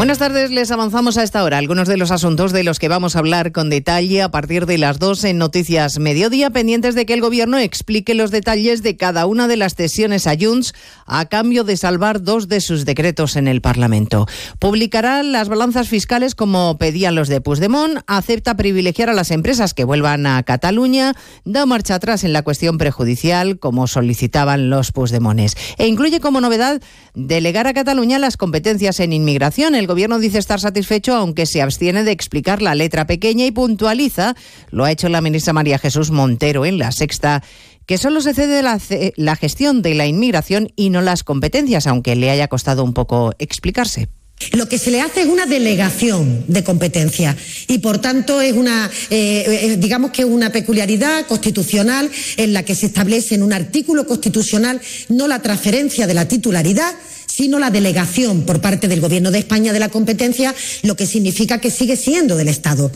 Buenas tardes, les avanzamos a esta hora algunos de los asuntos de los que vamos a hablar con detalle a partir de las 2 en Noticias Mediodía, pendientes de que el Gobierno explique los detalles de cada una de las cesiones a Junts a cambio de salvar dos de sus decretos en el Parlamento. Publicará las balanzas fiscales como pedían los de Puigdemont, acepta privilegiar a las empresas que vuelvan a Cataluña, da marcha atrás en la cuestión prejudicial como solicitaban los Puigdemones e incluye como novedad delegar a Cataluña las competencias en inmigración. El gobierno dice estar satisfecho, aunque se abstiene de explicar la letra pequeña y puntualiza, lo ha hecho la ministra María Jesús Montero en la sexta que solo se cede la, gestión de la inmigración y no las competencias, aunque le haya costado un poco explicarse. Lo que se le hace es una delegación de competencia y, por tanto, es una, eh, digamos que es una peculiaridad constitucional en la que se establece en un artículo constitucional no la transferencia de la titularidad, sino la delegación por parte del Gobierno de España de la competencia, lo que significa que sigue siendo del Estado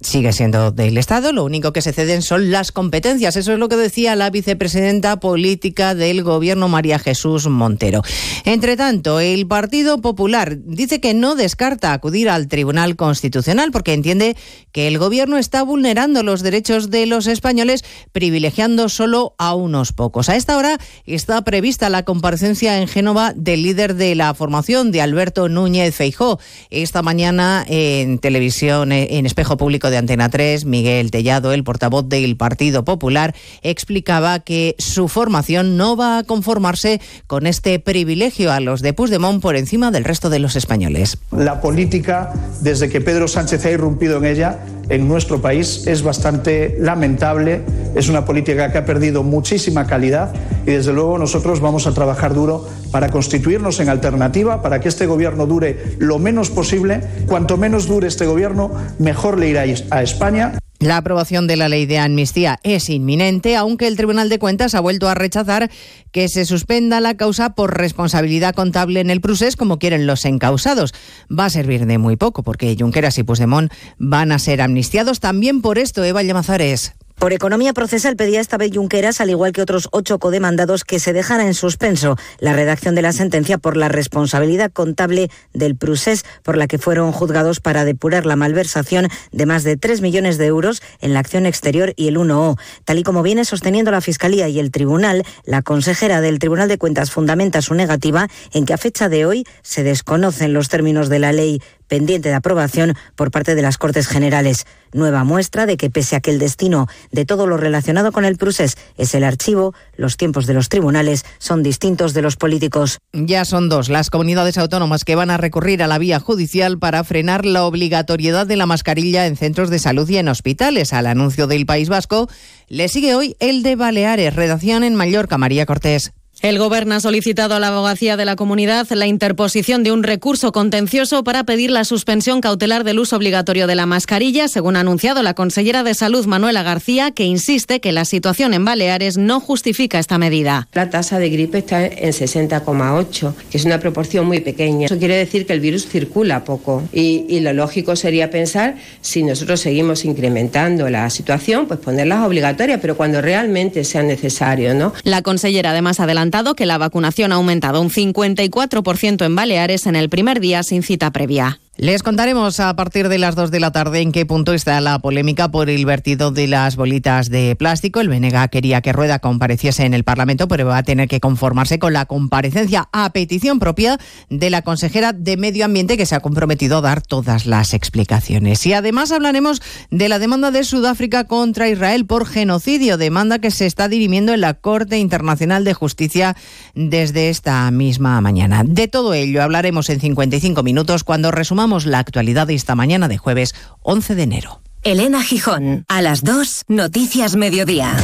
sigue siendo del Estado, lo único que se ceden son las competencias. Eso es lo que decía la vicepresidenta política del Gobierno, María Jesús Montero. Entre tanto, el Partido Popular dice que no descarta acudir al Tribunal Constitucional porque entiende que el Gobierno está vulnerando los derechos de los españoles, privilegiando solo a unos pocos. A esta hora está prevista la comparecencia en Génova del líder de la formación, de Alberto Núñez Feijó. Esta mañana en televisión, en Espejo Público de Antena 3, Miguel Tellado, el portavoz del Partido Popular, explicaba que su formación no va a conformarse con este privilegio a los de Puigdemont por encima del resto de los españoles. La política, desde que Pedro Sánchez ha irrumpido en ella, en nuestro país es bastante lamentable, es una política que ha perdido muchísima calidad y desde luego nosotros vamos a trabajar duro para constituirnos en alternativa, para que este gobierno dure lo menos posible. Cuanto menos dure este gobierno, mejor le irá a España. La aprobación de la ley de amnistía es inminente, aunque el Tribunal de Cuentas ha vuelto a rechazar que se suspenda la causa por responsabilidad contable en el procés, como quieren los encausados. Va a servir de muy poco, porque Junqueras y Puigdemont van a ser amnistiados. También por esto, Eva Llamazares. Por economía procesal pedía esta vez Junqueras, al igual que otros ocho codemandados, que se dejara en suspenso la redacción de la sentencia por la responsabilidad contable del Prusés, por la que fueron juzgados para depurar la malversación de más de 3 millones de euros en la acción exterior y el 1O. Tal y como viene sosteniendo la Fiscalía y el Tribunal, la consejera del Tribunal de Cuentas fundamenta su negativa en que a fecha de hoy se desconocen los términos de la ley pendiente de aprobación por parte de las Cortes Generales. Nueva muestra de que pese a que el destino de todo lo relacionado con el procés es el archivo, los tiempos de los tribunales son distintos de los políticos. Ya son dos las comunidades autónomas que van a recurrir a la vía judicial para frenar la obligatoriedad de la mascarilla en centros de salud y en hospitales. Al anuncio del País Vasco le sigue hoy el de Baleares, redacción en Mallorca, María Cortés. El Gobierno ha solicitado a la abogacía de la comunidad la interposición de un recurso contencioso para pedir la suspensión cautelar del uso obligatorio de la mascarilla, según ha anunciado la consellera de Salud Manuela García, que insiste que la situación en Baleares no justifica esta medida. La tasa de gripe está en 60,8, que es una proporción muy pequeña. Eso quiere decir que el virus circula poco y, y lo lógico sería pensar si nosotros seguimos incrementando la situación, pues ponerlas obligatorias, pero cuando realmente sea necesario, ¿no? La consellera además adelanta que la vacunación ha aumentado un 54% en Baleares en el primer día sin cita previa. Les contaremos a partir de las 2 de la tarde en qué punto está la polémica por el vertido de las bolitas de plástico. El Benega quería que Rueda compareciese en el Parlamento, pero va a tener que conformarse con la comparecencia a petición propia de la consejera de Medio Ambiente que se ha comprometido a dar todas las explicaciones. Y además hablaremos de la demanda de Sudáfrica contra Israel por genocidio, demanda que se está dirimiendo en la Corte Internacional de Justicia desde esta misma mañana. De todo ello hablaremos en 55 minutos cuando resumamos la actualidad de esta mañana de jueves 11 de enero. Elena Gijón, a las 2, Noticias Mediodía.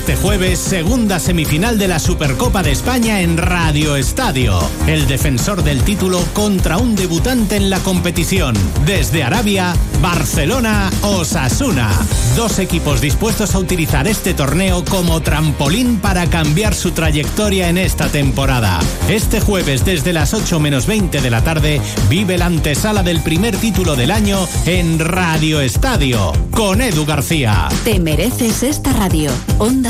Este jueves, segunda semifinal de la Supercopa de España en Radio Estadio. El defensor del título contra un debutante en la competición. Desde Arabia, Barcelona, Osasuna. Dos equipos dispuestos a utilizar este torneo como trampolín para cambiar su trayectoria en esta temporada. Este jueves, desde las 8 menos 20 de la tarde, vive la antesala del primer título del año en Radio Estadio. Con Edu García. Te mereces esta radio. Onda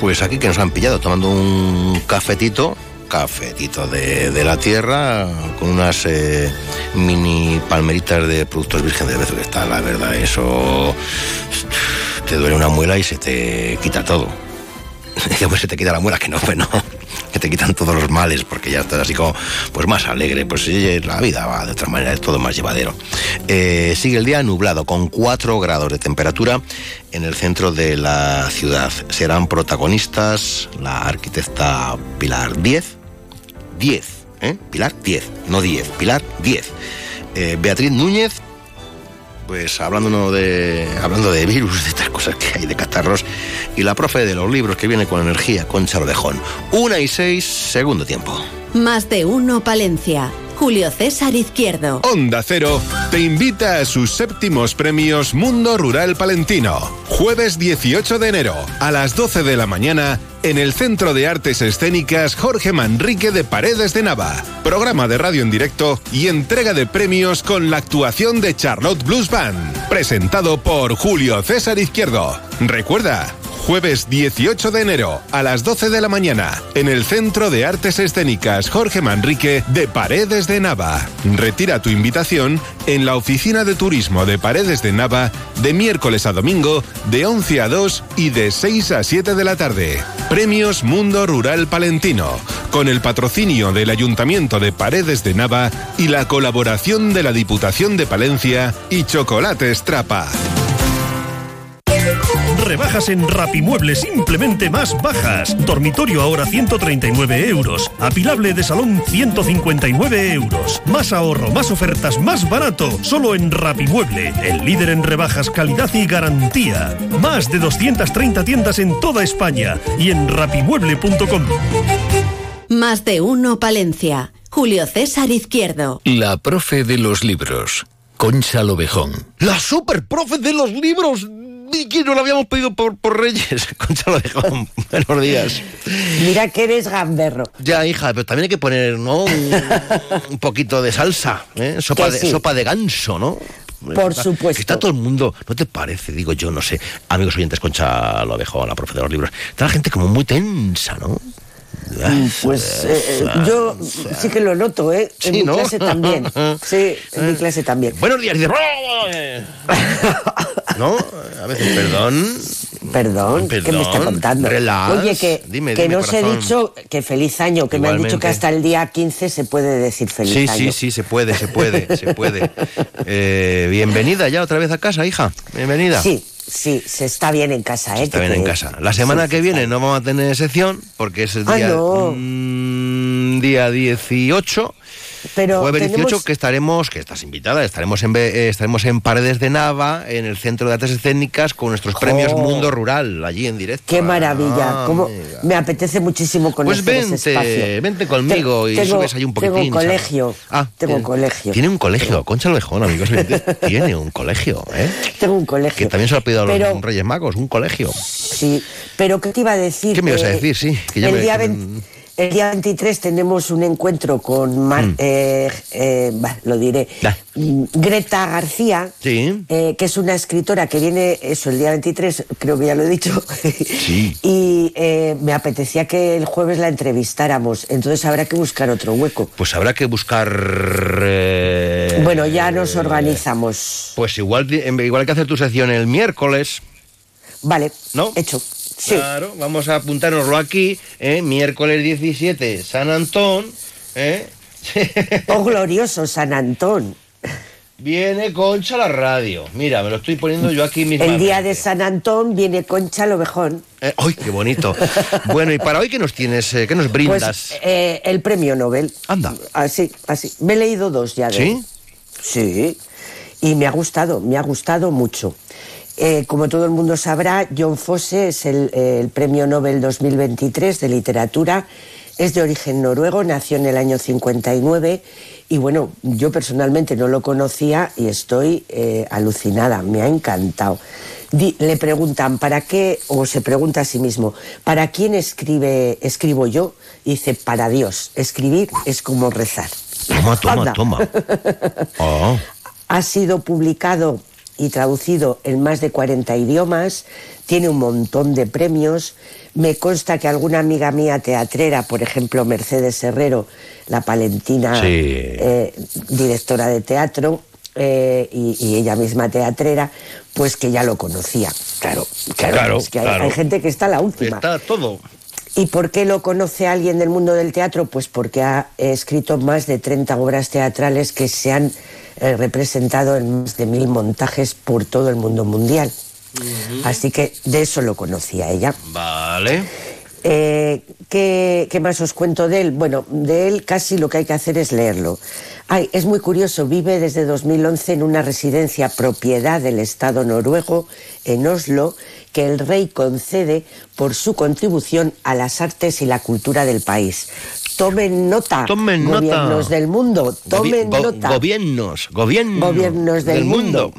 Pues aquí que nos han pillado tomando un cafetito, cafetito de, de la tierra, con unas eh, mini palmeritas de productos virgen de Bezo, que está, la verdad, eso te duele una muela y se te quita todo. Pues se te quita la muela, que no, pues no, que te quitan todos los males, porque ya estás así como, pues más alegre, pues la vida va de otra manera, es todo más llevadero. Eh, sigue el día nublado, con 4 grados de temperatura en el centro de la ciudad. Serán protagonistas la arquitecta Pilar 10, 10, ¿eh? Pilar 10, no 10, Pilar 10. Eh, Beatriz Núñez, pues hablando de, hablando de virus, de estas cosas que hay, de catarros, y la profe de los libros que viene con energía, Concha Lorejón. Una y seis, segundo tiempo. Más de uno Palencia. Julio César Izquierdo. Onda Cero te invita a sus séptimos premios Mundo Rural Palentino. Jueves 18 de enero a las 12 de la mañana en el Centro de Artes Escénicas Jorge Manrique de Paredes de Nava. Programa de radio en directo y entrega de premios con la actuación de Charlotte Blues Band. Presentado por Julio César Izquierdo. Recuerda, Jueves 18 de enero a las 12 de la mañana en el Centro de Artes Escénicas Jorge Manrique de Paredes de Nava. Retira tu invitación en la Oficina de Turismo de Paredes de Nava de miércoles a domingo de 11 a 2 y de 6 a 7 de la tarde. Premios Mundo Rural Palentino con el patrocinio del Ayuntamiento de Paredes de Nava y la colaboración de la Diputación de Palencia y Chocolates Trapa. Rebajas en Rapimueble simplemente más bajas. Dormitorio ahora 139 euros. Apilable de salón 159 euros. Más ahorro, más ofertas, más barato. Solo en Rapimueble, el líder en rebajas, calidad y garantía. Más de 230 tiendas en toda España y en rapimueble.com. Más de uno Palencia. Julio César Izquierdo. La profe de los libros, Concha Lobejón. La super profe de los libros. No lo habíamos pedido por, por Reyes. Concha Lobejón. Buenos días. Mira que eres gamberro. Ya, hija, pero también hay que poner, ¿no? Un, un poquito de salsa, ¿eh? Sopa, de, sí. sopa de ganso, ¿no? Por Está- supuesto. que Está todo el mundo, ¿no te parece? Digo yo, no sé. Amigos oyentes, Concha Lobejón, la profe de los libros. Está la gente como muy tensa, ¿no? Pues eh, eh, yo sí que lo noto, ¿eh? En Sí, mi ¿no? clase también. Sí, en mi clase también. Buenos días. dice, ¿No? A veces, perdón. Perdón, ¿qué me está contando? relax. Oye, que, Dime, que dime, no os he dicho que feliz año, que me han dicho que hasta el día 15 se puede decir feliz Sí, año. sí, sí, se puede, se puede, se puede. Eh, bienvenida ya otra vez a casa, hija. Bienvenida. Sí, sí, se está bien en casa, ¿eh? Está bien en casa. La semana sí, que viene no vamos a tener sección porque es el Ah, día, no. mm, día 18. Pero Jueves 18 tenemos- que estaremos, que estás invitada, estaremos en, eh, estaremos en Paredes de Nava, en el Centro de Artes Escénicas, con nuestros premios Mundo Rural, allí en directo. Qué maravilla. Ah, me apetece muchísimo conocer Pues ese espacio. vente, vente conmigo Te- y tengo- subes ahí un poquitín. Tengo ¿sabes? colegio. Ah, tengo tiene- colegio. Tiene un colegio, Concha Lejón, amigos. tiene un colegio, ¿eh? Tengo un colegio. Que también se lo ha pedido a los Pero- Reyes Magos, un colegio. Sí, pero ¿qué te iba a decir? ¿Qué me ibas a Que decir? Sí, que ya el, me- día que- 20 el día 23 tenemos un encuentro con Mar- Mm. eh, eh, bah, lo diré, Greta García, Sí. eh, que es una escritora que viene, eso, el día 23, creo que ya lo he dicho, Sí. y me apetecía que el jueves la entrevistáramos, entonces habrá que buscar otro hueco. Pues habrá que buscar. Bueno, ya nos organizamos. Pues igual, igual hay que hacer tu sección el miércoles. Vale, ¿no? Hecho. Claro, vamos a apuntárnoslo aquí, ¿eh? miércoles 17, San Antón. ¿eh? Oh, glorioso San Antón. Viene Concha a la radio. Mira, me lo estoy poniendo yo aquí mismo. El día de San Antón viene Concha Lovejón. Eh, ¡Ay, qué bonito! bueno, ¿y para hoy qué nos tienes? eh, ¿Qué nos brindas? Pues eh, el premio Nobel. Anda. Así, así. Me he leído dos ya de ¿Sí? él. Sí. Y me ha gustado, me ha gustado mucho. Eh, como todo el mundo sabrá, John Fosse es el, eh, el premio Nobel 2023 de literatura. Es de origen noruego, nació en el año 59 y bueno, yo personalmente no lo conocía y estoy eh, alucinada, me ha encantado. Di- le preguntan, ¿para qué? O se pregunta a sí mismo, ¿para quién escribe, escribo yo? Y dice, para Dios. Escribir es como rezar. Toma, toma, Anda. toma. Oh. Ha sido publicado y traducido en más de 40 idiomas, tiene un montón de premios. Me consta que alguna amiga mía teatrera, por ejemplo Mercedes Herrero, la palentina Sí. eh, directora de teatro, eh, y, y ella misma teatrera, pues que ya lo conocía. Claro, claro, Claro, es que hay, claro. hay gente que está la última. Está todo. ¿Y por qué lo conoce alguien del mundo del teatro? Pues porque ha escrito más de 30 obras teatrales que se han eh, representado en más de mil montajes por todo el mundo mundial. Así que de eso lo conocía ella. Vale. Eh, ¿qué, qué más os cuento de él? Bueno, de él casi lo que hay que hacer es leerlo. Ay, es muy curioso, vive desde 2011 en una residencia propiedad del Estado noruego en Oslo que el rey concede por su contribución a las artes y la cultura del país. Tomen nota, Tomen nota. gobiernos del mundo, tomen Gobi- go- nota. Gobiernos, gobiernos. Gobiernos del mundo.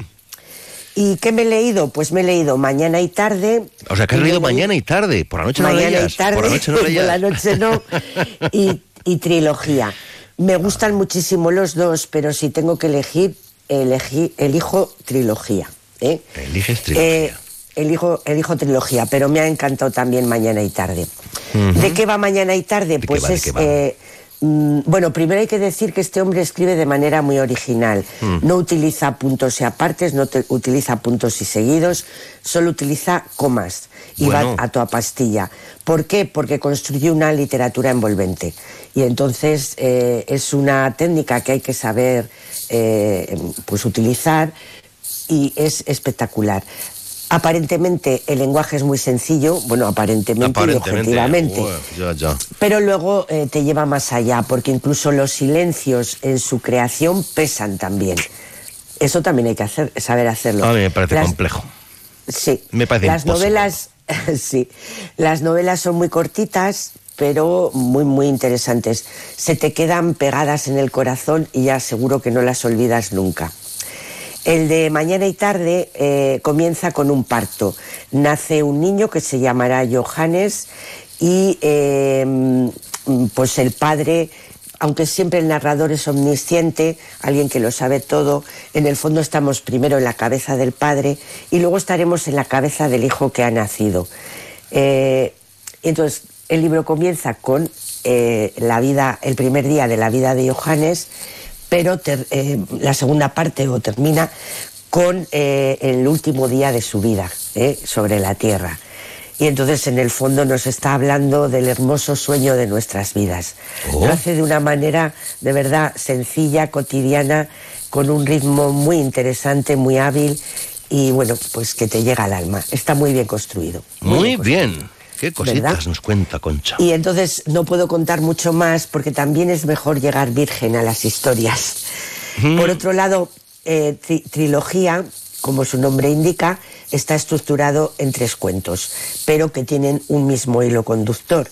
¿Y qué me he leído? Pues me he leído Mañana y Tarde. O sea, que has leído he leído- mañana y tarde. Por la noche no mañana leías. y tarde, Por la noche no por leías. la noche no, y, y trilogía. Me gustan muchísimo los dos, pero si tengo que elegir, elegí- elijo trilogía. ¿eh? Eliges trilogía. Eh, elijo, elijo trilogía, pero me ha encantado también Mañana y Tarde. ¿De qué va Mañana y Tarde? Pues va, es... eh, mm, bueno, primero hay que decir que este hombre escribe de manera muy original. Mm. No utiliza puntos y apartes, no te- utiliza puntos y seguidos, solo utiliza comas y Bueno. va a toda pastilla. ¿Por qué? Porque construye una literatura envolvente. Y entonces eh, es una técnica que hay que saber eh, pues utilizar y es espectacular. Aparentemente el lenguaje es muy sencillo, bueno, aparentemente, y objetivamente. Ué, ya, ya. Pero luego eh, te lleva más allá, porque incluso los silencios en su creación pesan también. Eso también hay que hacer, saber hacerlo. A mí me parece Las- complejo. Sí. Me parece Las imposible. novelas, sí. Las novelas son muy cortitas, pero muy, muy interesantes. Se te quedan pegadas en el corazón y ya seguro que no las olvidas nunca. El de mañana y tarde eh, comienza con un parto. Nace un niño que se llamará Johannes y eh, pues el padre, aunque siempre el narrador es omnisciente, alguien que lo sabe todo, en el fondo estamos primero en la cabeza del padre y luego estaremos en la cabeza del hijo que ha nacido. Eh, entonces, el libro comienza con eh, la vida, el primer día de la vida de Johannes, pero eh, la segunda parte o termina con el último día de su vida sobre la tierra. Y entonces en el fondo nos está hablando del hermoso sueño de nuestras vidas. Oh. Lo hace de una manera de verdad sencilla, cotidiana, con un ritmo muy interesante, muy hábil y bueno, pues que te llega al alma. Está muy bien construido. Muy bien. Qué cositas ¿verdad? nos cuenta Concha. Y entonces no puedo contar mucho más porque también es mejor llegar virgen a las historias. Por otro lado, eh, tri- trilogía, como su nombre indica, está estructurado en tres cuentos, pero que tienen un mismo hilo conductor.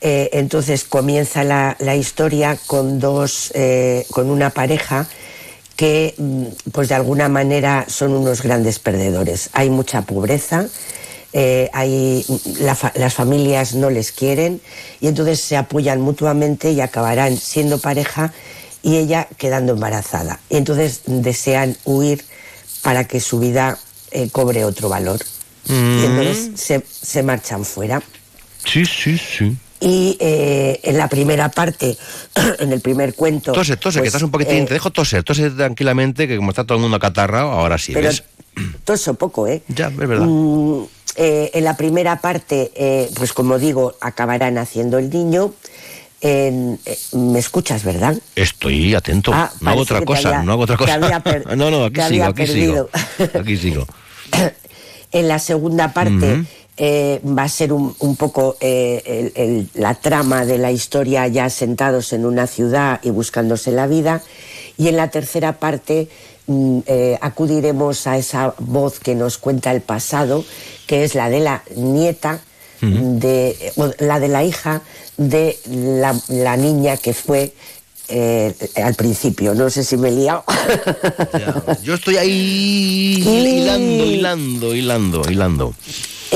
Eh, entonces comienza la, historia con dos, eh, con una pareja que, mm, pues de alguna manera, son unos grandes perdedores. Hay mucha pobreza, eh, hay, fa- las familias no les quieren y entonces se apoyan mutuamente y acabarán siendo pareja y ella quedando embarazada. Y entonces desean huir para que su vida eh, cobre otro valor. Y entonces se, se marchan fuera. Sí, sí, sí. Y eh, en la primera parte, en el primer cuento... Tose, tose, que pues, estás un poquitín. eh, te dejo toser, tose tranquilamente, que como está todo el mundo acatarrado, ahora sí, Pero ¿ves? toso poco, ¿eh? Ya, es verdad. Mm, eh, en la primera parte, eh, pues como digo, acabarán haciendo el niño. En- ¿Me escuchas, verdad? Estoy atento. Ah, no hago otra cosa, no hago otra cosa. no, no, aquí sigo, aquí sigo. Aquí sigo. En la segunda parte eh, va a ser un, un poco eh, el- el- la trama de la historia ya sentados en una ciudad y buscándose la vida. Y en la tercera parte mm, eh, acudiremos a esa voz que nos cuenta el pasado, que es la de la nieta, de, o la de la hija de la, la niña que fue eh, al principio. No sé si me he liado. Yo estoy ahí hilando, hilando, hilando, hilando.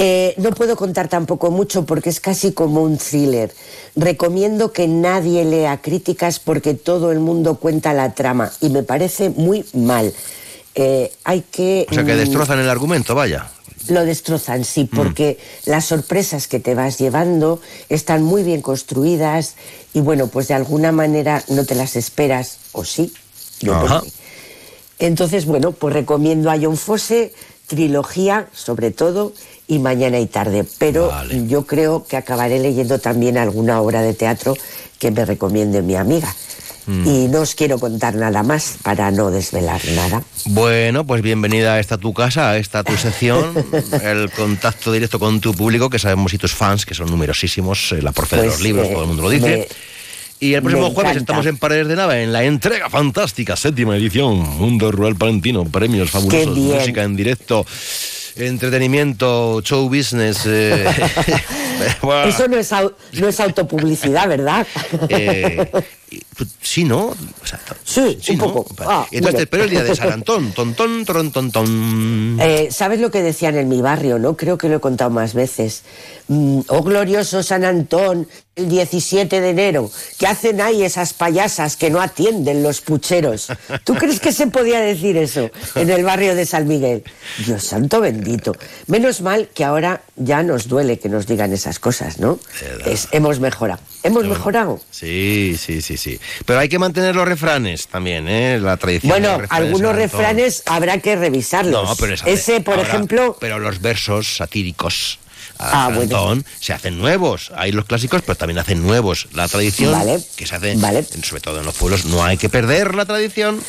Eh, no puedo contar tampoco mucho porque es casi como un thriller. Recomiendo que nadie lea críticas porque todo el mundo cuenta la trama y me parece muy mal. Eh, hay que... O sea, que mm, destrozan el argumento, vaya. Lo destrozan, sí, porque las sorpresas que te vas llevando están muy bien construidas y bueno, pues de alguna manera no te las esperas, o sí. yo no. Entonces, bueno, pues recomiendo a John Fosse, trilogía sobre todo, y mañana y tarde. Pero yo creo que acabaré leyendo también alguna obra de teatro que me recomiende mi amiga. Mm. Y no os quiero contar nada más para no desvelar nada. Bueno, pues bienvenida a esta tu casa, a esta tu sección, el contacto directo con tu público, que sabemos y tus fans, que son numerosísimos, eh, la profe de Pues, los libros, eh, todo el mundo lo dice. me- y el próximo jueves estamos en Paredes de Nava, en la entrega fantástica, séptima edición, Mundo Rural Palentino, premios fabulosos, música en directo, entretenimiento, show business. eh, bueno, Eso no es, no es autopublicidad, ¿verdad? eh, sí, ¿no? O sea, sí, un ¿no? poco. Ah, entonces espero el día de San Antón, tontón, ton, ton, ton. Eh, ¿Sabes lo que decían en mi barrio, no? Creo que lo he contado más veces. Mm, oh, glorioso San Antón, el 17 de enero. ¿Qué hacen ahí esas payasas que no atienden los pucheros? ¿Tú crees que se podía decir eso en el barrio de San Miguel? Dios santo bendito. Menos mal que ahora ya nos duele que nos digan esas cosas, ¿no? Es- hemos mejorado. Hemos mejorado. Sí, sí, sí, sí. Pero hay que mantener los refranes también, ¿eh? La tradición. Bueno, refranes algunos refranes habrá que revisarlos. No, pero esa- Ese, por ahora- ejemplo, Pero los versos satíricos. Ah, A bueno. Se hacen nuevos. Hay los clásicos, pero también hacen nuevos. La tradición Vale. que se hace, sobre todo en los pueblos, no hay que perder la tradición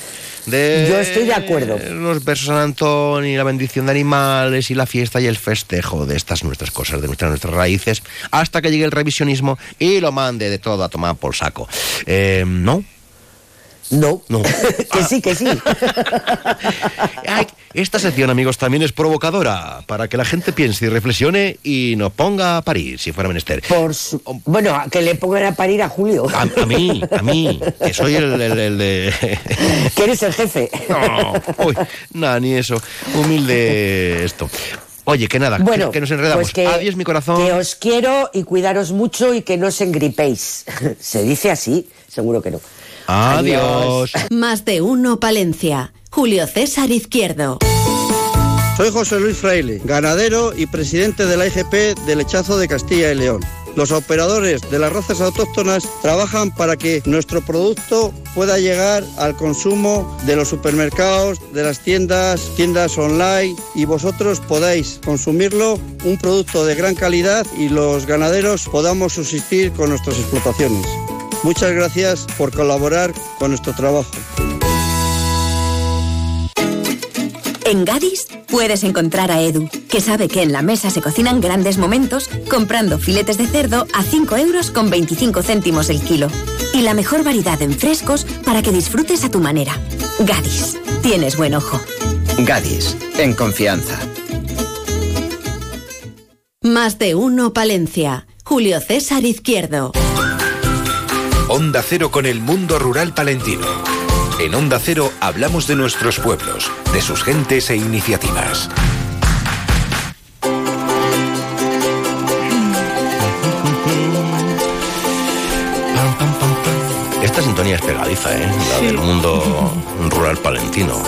de Yo estoy de acuerdo. los versos de San Antón y la bendición de animales y la fiesta y el festejo de estas nuestras cosas, de nuestras, nuestras raíces, hasta que llegue el revisionismo y lo mande de todo a tomar por saco. Eh, ¿No? No. No. que sí, que sí. Ay, esta sección, amigos, también es provocadora para que la gente piense y reflexione y nos ponga a parir, si fuera menester. Por su- Bueno, que le pongan a parir a Julio. A, a mí, a mí, que soy el, el- el de... que eres el jefe. No, uy, nada, ni eso. Humilde esto. Oye, que nada, Bueno, que, que nos enredamos. pues que- Adiós, mi corazón. Que os quiero y cuidaros mucho y que no os engripéis. ¿Se dice así? Seguro que no. Adiós. Más de uno Palencia. Julio César Izquierdo. Soy José Luis Fraile, ganadero y presidente de la IGP de Lechazo de Castilla y León. Los operadores de las razas autóctonas trabajan para que nuestro producto pueda llegar al consumo de los supermercados, de las tiendas, tiendas online y vosotros podáis consumirlo, un producto de gran calidad y los ganaderos podamos subsistir con nuestras explotaciones. Muchas gracias por colaborar con nuestro trabajo. En Gadis puedes encontrar a Edu, que sabe que en la mesa se cocinan grandes momentos comprando filetes de cerdo a 5 euros con 25 céntimos el kilo. Y la mejor variedad en frescos para que disfrutes a tu manera. Gadis, tienes buen ojo. Gadis, en confianza. Más de uno Palencia. Julio César Izquierdo. Onda Cero con el mundo rural palentino. En Onda Cero hablamos de nuestros pueblos, de sus gentes e iniciativas. Esta sintonía es pegadiza, ¿eh? La del mundo rural palentino.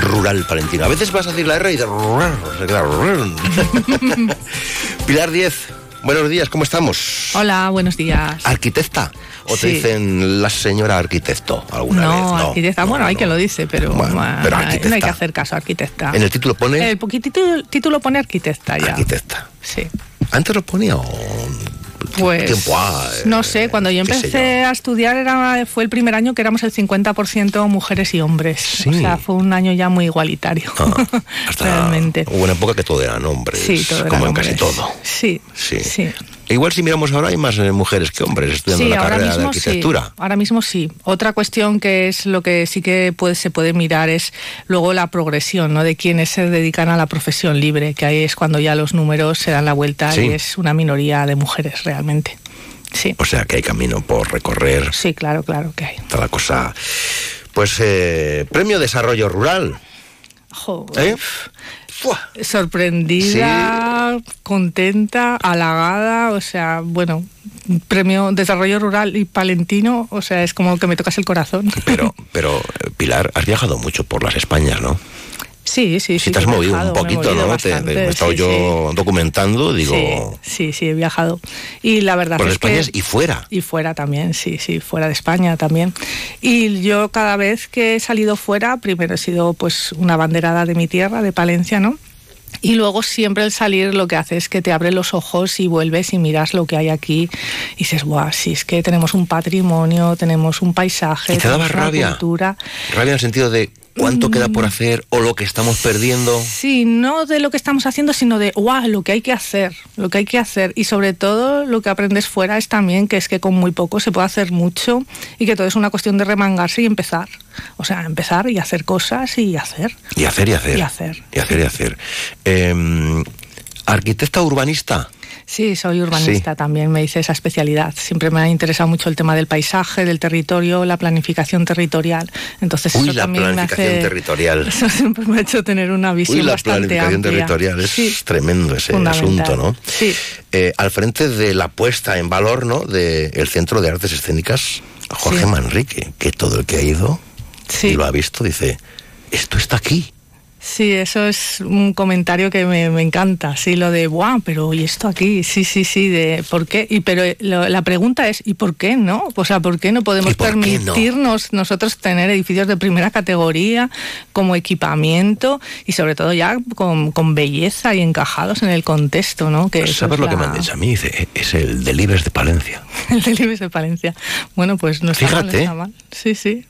Rural palentino. A veces vas a decir la R y rural. Pilar 10, buenos días, ¿cómo estamos? Hola, buenos días. ¿Arquitecta? ¿O te dicen la señora arquitecto alguna no, vez? No. arquitecta. Bueno, hay que lo dice, pero, Bueno, ah, pero no hay que hacer caso, arquitecta. En el título pone El poquitito título pone arquitecta ya. arquitecta. Sí. ¿Antes lo ponía o Pues tiempo ha, eh, no sé, cuando yo empecé a estudiar era fue el primer año que éramos el 50% mujeres y hombres. O sea, fue un año ya muy igualitario. hasta realmente. Hubo una época que todo eran hombres, Sí, todo como eran en casi todo. Sí. Sí. Sí. Igual si miramos ahora hay más eh, mujeres que hombres estudiando Sí, la carrera de arquitectura. sí. Ahora mismo sí. Otra cuestión que es lo que sí que puede, se puede mirar es luego la progresión, ¿no? De quienes se dedican a la profesión libre, que ahí es cuando ya los números se dan la vuelta Sí. y es una minoría de mujeres realmente. Sí. O sea que hay camino por recorrer. Sí, claro, claro que hay. Está la cosa. Pues eh, Premio Desarrollo Rural. Jo, ¿eh? Sorprendida, contenta, halagada, o sea, bueno, premio Desarrollo Rural y Palentino, o sea, es como que me tocas el corazón. Pero, pero eh, Pilar, has viajado mucho por las Españas, ¿no? Sí, sí, sí. Si te has movido viajado, un me poquito, movido ¿no? Te- me he estado sí, yo documentando, digo, Sí, sí, sí, he viajado. Y la verdad por es España que... y fuera. Y fuera también, sí, sí, fuera de España también. Y yo cada vez que he salido fuera, primero he sido pues una banderada de mi tierra, de Palencia, ¿no? Y luego siempre el salir lo que hace es que te abre los ojos y vuelves y miras lo que hay aquí y dices, guau, sí, es que tenemos un patrimonio, tenemos un paisaje, ¿Y te daba tenemos una rabia? cultura. Rabia en el sentido de cuánto queda Mm. por hacer o lo que estamos perdiendo. Sí, no de lo que estamos haciendo, sino de wow, lo que hay que hacer, lo que hay que hacer. Y sobre todo lo que aprendes fuera es también que es que con muy poco se puede hacer mucho y que todo es una cuestión de remangarse y empezar. O sea, empezar y hacer cosas y hacer. Y hacer y hacer. Y hacer. Y hacer y hacer. Eh, arquitecta urbanista. Sí, soy urbanista también, me hice esa especialidad. Siempre me ha interesado mucho el tema del paisaje, del territorio, la planificación territorial. Entonces Uy, eso la también me planificación hace- territorial. Eso siempre me ha hecho tener una visión Uy, la bastante planificación amplia. territorial es Sí. tremendo ese asunto, ¿no? Sí. Eh, al frente de la puesta en valor, ¿no? Del Centro de Artes Escénicas, Jorge Sí. Manrique, que todo el que ha ido y lo ha visto dice, esto está aquí. Sí, eso es un comentario que me, me encanta, sí, lo de, ¡buah! Pero ¿y esto aquí? Sí, sí, sí, de ¿por qué? Y pero lo- la pregunta es, ¿y por qué no? O sea, ¿por qué no podemos permitirnos nosotros tener edificios de primera categoría como equipamiento y sobre todo ya con, con belleza y encajados en el contexto, ¿no? Que Pues ¿Sabes es lo que me han dicho a mí? Dice, "E-, es el Delibes de Palencia. El Delibes de Palencia. Bueno, pues no está mal, Fíjate. no está mal. Sí, sí.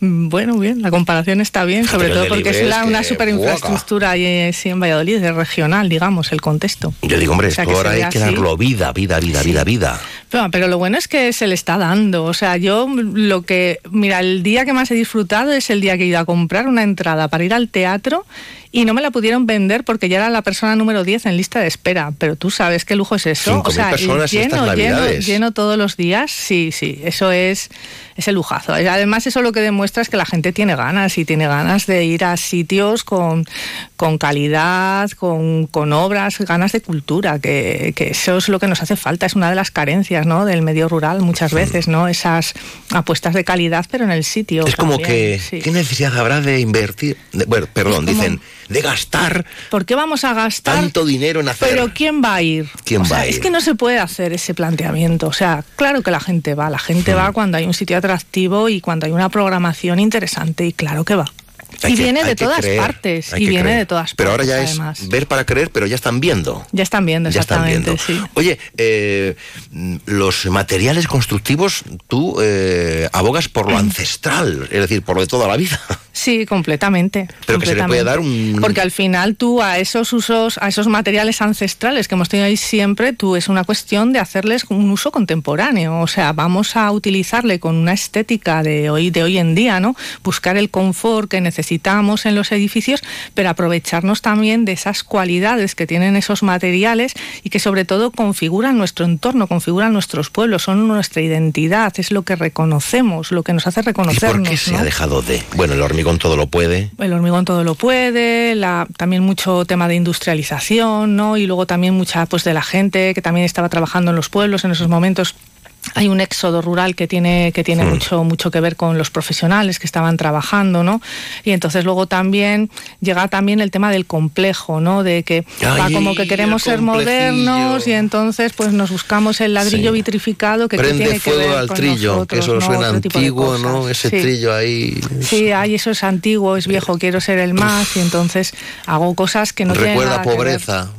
Mm, Bueno, bien, la comparación está bien, sobre Pero todo porque es la- una superinfraestructura ahí eh, sí, en Valladolid, es regional, digamos, el contexto. Yo digo, hombre, O sea, esto que ahora hay que darlo vida, vida, vida, vida, vida. Pero, pero lo bueno es que se le está dando. O sea, yo lo que. Mira, el día que más he disfrutado es el día que he ido a comprar una entrada para ir al teatro y no me la pudieron vender porque ya era la persona número 10 en lista de espera. Pero tú sabes qué lujo es eso. 5.000 O sea, personas lleno, lleno, lleno todos los días. Sí, sí, eso es, es el lujazo. Además, eso lo que demuestra es que la gente tiene ganas y tiene ganas de ir a sitios con, con calidad, con, con obras, ganas de cultura, que, que eso es lo que nos hace falta. Es una de las carencias ¿no? del medio rural muchas veces, ¿no? Esas apuestas de calidad, pero en el sitio. Es como que, sí. ¿qué necesidad habrá de invertir? de- bueno, perdón, dicen, de gastar ¿Por qué vamos a gastar tanto dinero en hacer. Pero ¿quién va a ir? ¿Quién O sea, va a Es ir? que no se puede hacer ese planteamiento. O sea, claro que la gente va. La gente Hmm. va cuando hay un sitio atractivo y cuando hay una programación interesante. Y claro que va. Hay y que- viene de todas creer, partes. Y viene creer. de todas partes. Pero ahora ya además. es ver para creer, pero ya están viendo. Ya están viendo, Ya están viendo. Sí. Oye, eh, los materiales constructivos, tú eh, abogas por lo ancestral, es decir, por lo de toda la vida. Sí, completamente. Pero que se le puede completamente. dar un... Porque al final tú a esos usos, a esos materiales ancestrales que hemos tenido ahí siempre, tú es una cuestión de hacerles un uso contemporáneo. O sea, vamos a utilizarle con una estética de hoy, de hoy en día, ¿no? Buscar el confort que necesitamos en los edificios, pero aprovecharnos también de esas cualidades que tienen esos materiales y que sobre todo configuran nuestro entorno, configuran nuestros pueblos, son nuestra identidad, es lo que reconocemos, lo que nos hace ¿Y reconocernos. por qué se ¿no? ha dejado de? Bueno, el hormigón todo lo puede. El hormigón todo lo puede, la, también mucho tema de industrialización, ¿no? Y luego también mucha pues de la gente que también estaba trabajando en los pueblos en esos momentos. Hay un éxodo rural que tiene, que tiene mucho, mucho que ver con los profesionales que estaban trabajando, ¿no? Y entonces luego también llega también el tema del complejo, ¿no? De que va como que queremos ser modernos y entonces pues nos buscamos el ladrillo Sí. vitrificado que, que Prende tiene que ver fuego al con trillo, que eso suena Otro antiguo, ¿no? Ese Sí. trillo ahí. Sí, ay, eso es antiguo, es viejo, quiero ser el más y entonces hago cosas que no tienen Recuerda nada que ver. pobreza.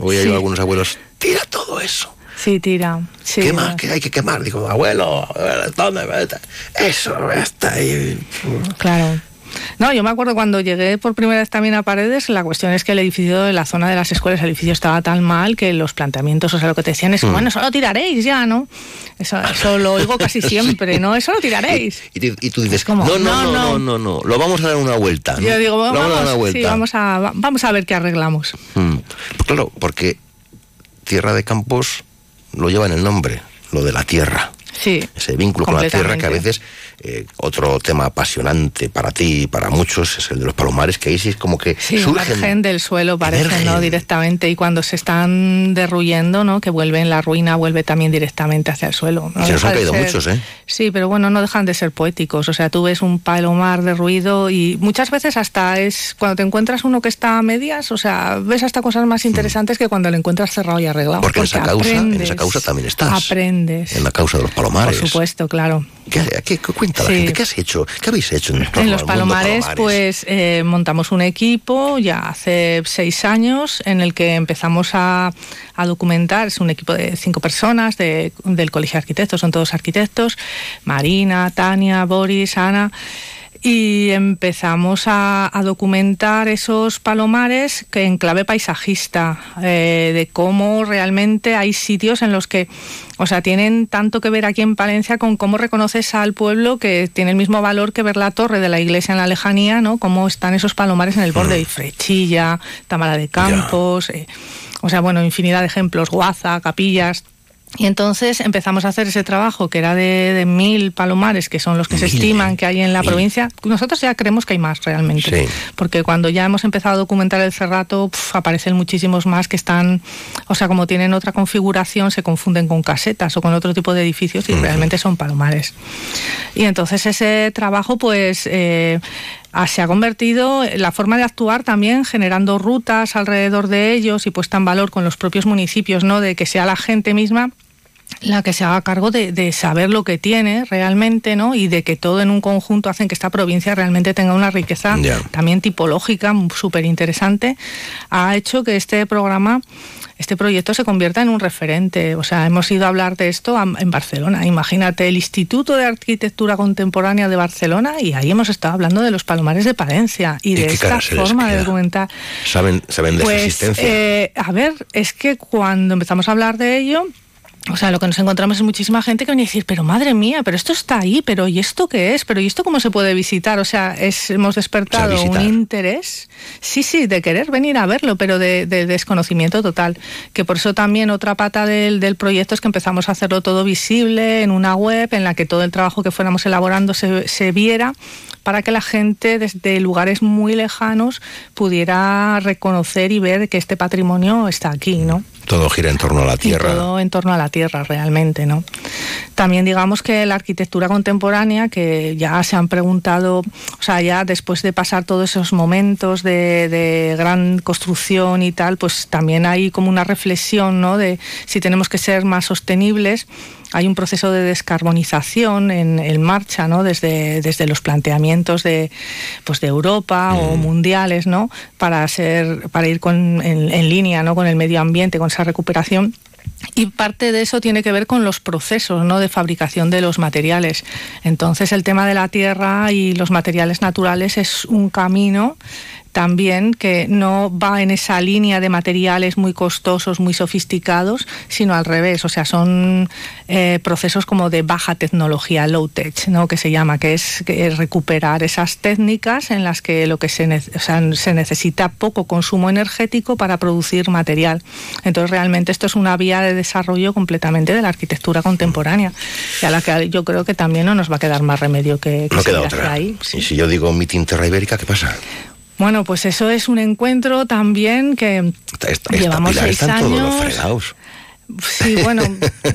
Oía Sí. yo a algunos abuelos, tira todo eso. Sí, tira. Sí. Quema, que hay que quemar. Digo, abuelo, ¿dónde? Eso está ahí. Claro. No, yo me acuerdo cuando llegué por primera vez también a Paredes, la cuestión es que el edificio de la zona de las escuelas, el edificio estaba tan mal que los planteamientos, o sea, lo que te decían es, Mm. bueno, eso lo tiraréis ya, ¿no? Eso, eso lo oigo casi siempre, ¿no? Eso lo tiraréis. Y, tú dices, como, no, no, no, no, no. no, no, no, lo vamos a dar una vuelta. ¿no? Yo digo, vamos, vamos a dar una vuelta. sí, vamos a, va- vamos a ver qué arreglamos. Mm. Pues claro, porque Tierra de Campos lo lleva en el nombre, lo de la tierra. Sí. Ese vínculo con la tierra que a veces, eh, otro tema apasionante para ti y para muchos es el de los palomares, que ahí sí es como que Sí, surgen. emergen del suelo, parece. ¿no? Directamente. Y cuando se están derruyendo, ¿no? Que vuelven, la ruina vuelve también directamente hacia el suelo. No Se nos han caído ser- muchos, ¿eh? Sí, pero bueno, no dejan de ser poéticos. O sea, tú ves un palomar derruido y muchas veces hasta es cuando te encuentras uno que está a medias, o sea, ves hasta cosas más interesantes que cuando lo encuentras cerrado y arreglado. Porque en esa causa, en esa causa también estás. Aprendes. En la causa de los palomares. Por supuesto, claro. ¿Qué, qué, qué cuenta la Sí. gente? ¿Qué has hecho? ¿Qué habéis hecho en, los Palomares, pues eh, montamos un equipo ya hace seis años en el que empezamos a, a documentar. Es un equipo de cinco personas de- del Colegio de Arquitectos, son todos arquitectos. Marina, Tania, Boris, Ana. Y empezamos a, a documentar esos palomares que en clave paisajista, eh, de cómo realmente hay sitios en los que, o sea, tienen tanto que ver aquí en Palencia con cómo reconoces al pueblo que tiene el mismo valor que ver la torre de la iglesia en la lejanía, ¿no? Cómo están esos palomares en el borde, y Frechilla, Tamara de Campos, eh, o sea, bueno, infinidad de ejemplos, Guaza, Capillas. Y entonces empezamos a hacer ese trabajo que era de, de mil palomares, que son los que se estiman que hay en la provincia. Nosotros ya creemos que hay más realmente. Sí. Porque cuando ya hemos empezado a documentar el cerrato, pf, aparecen muchísimos más que están, o sea, como tienen otra configuración, se confunden con casetas o con otro tipo de edificios y realmente son palomares. Y entonces ese trabajo, pues. eh, se ha convertido en la forma de actuar también generando rutas alrededor de ellos y puesta en valor con los propios municipios, ¿no? De que sea la gente misma la que se haga cargo de, de saber lo que tiene realmente, ¿no? Y de que todo en un conjunto hacen que esta provincia realmente tenga una riqueza también tipológica súper interesante, ha hecho que este programa, este proyecto se convierta en un referente. O sea, hemos ido a hablar de esto a- en Barcelona. Imagínate, el Instituto de Arquitectura Contemporánea de Barcelona, y ahí hemos estado hablando de los palomares de Palencia y, ¿Y de esta forma de documentar. Saben, saben de su Pues, existencia. eh, a ver, es que cuando empezamos a hablar de ello, o sea, lo que nos encontramos es muchísima gente que viene a decir, pero madre mía, pero esto está ahí, pero ¿y esto qué es? Pero ¿y esto cómo se puede visitar? O sea, es, hemos despertado un interés, sí, sí, de querer venir a verlo, pero de, de desconocimiento total. Que por eso también otra pata del, del proyecto es que empezamos a hacerlo todo visible en una web en la que todo el trabajo que fuéramos elaborando se, se viera para que la gente desde lugares muy lejanos pudiera reconocer y ver que este patrimonio está aquí, ¿no? Todo gira en torno a la Y tierra. todo en torno a la tierra realmente, ¿no? También digamos que la arquitectura contemporánea, que ya se han preguntado, o sea, ya después de pasar todos esos momentos de, de gran construcción y tal, pues también hay como una reflexión, ¿no? De si tenemos que ser más sostenibles. Hay un proceso de descarbonización en, en marcha, ¿no? Desde, desde los planteamientos de, pues de Europa o mundiales, ¿no? Para ser, para ir con, en, en línea, ¿no? Con el medio ambiente, con esa recuperación. y parte de eso tiene que ver con los procesos ¿no? de fabricación de los materiales. Entonces el tema de la tierra y los materiales naturales es un camino también que no va en esa línea de materiales muy costosos, muy sofisticados, sino al revés. O sea, son eh, procesos como de baja tecnología, low tech, ¿no? que se llama, que es, que es recuperar esas técnicas en las que lo que se, ne- o sea, se necesita poco consumo energético para producir material. Entonces, realmente esto es una vía de desarrollo completamente de la arquitectura contemporánea, y a la que yo creo que también no nos va a quedar más remedio que, que No queda otra. ahí. Y si yo digo meeting Terra Ibérica, ¿qué pasa? Bueno, pues eso es un encuentro también que Esta, esta llevamos seis están todos los años. fregados. Sí, bueno,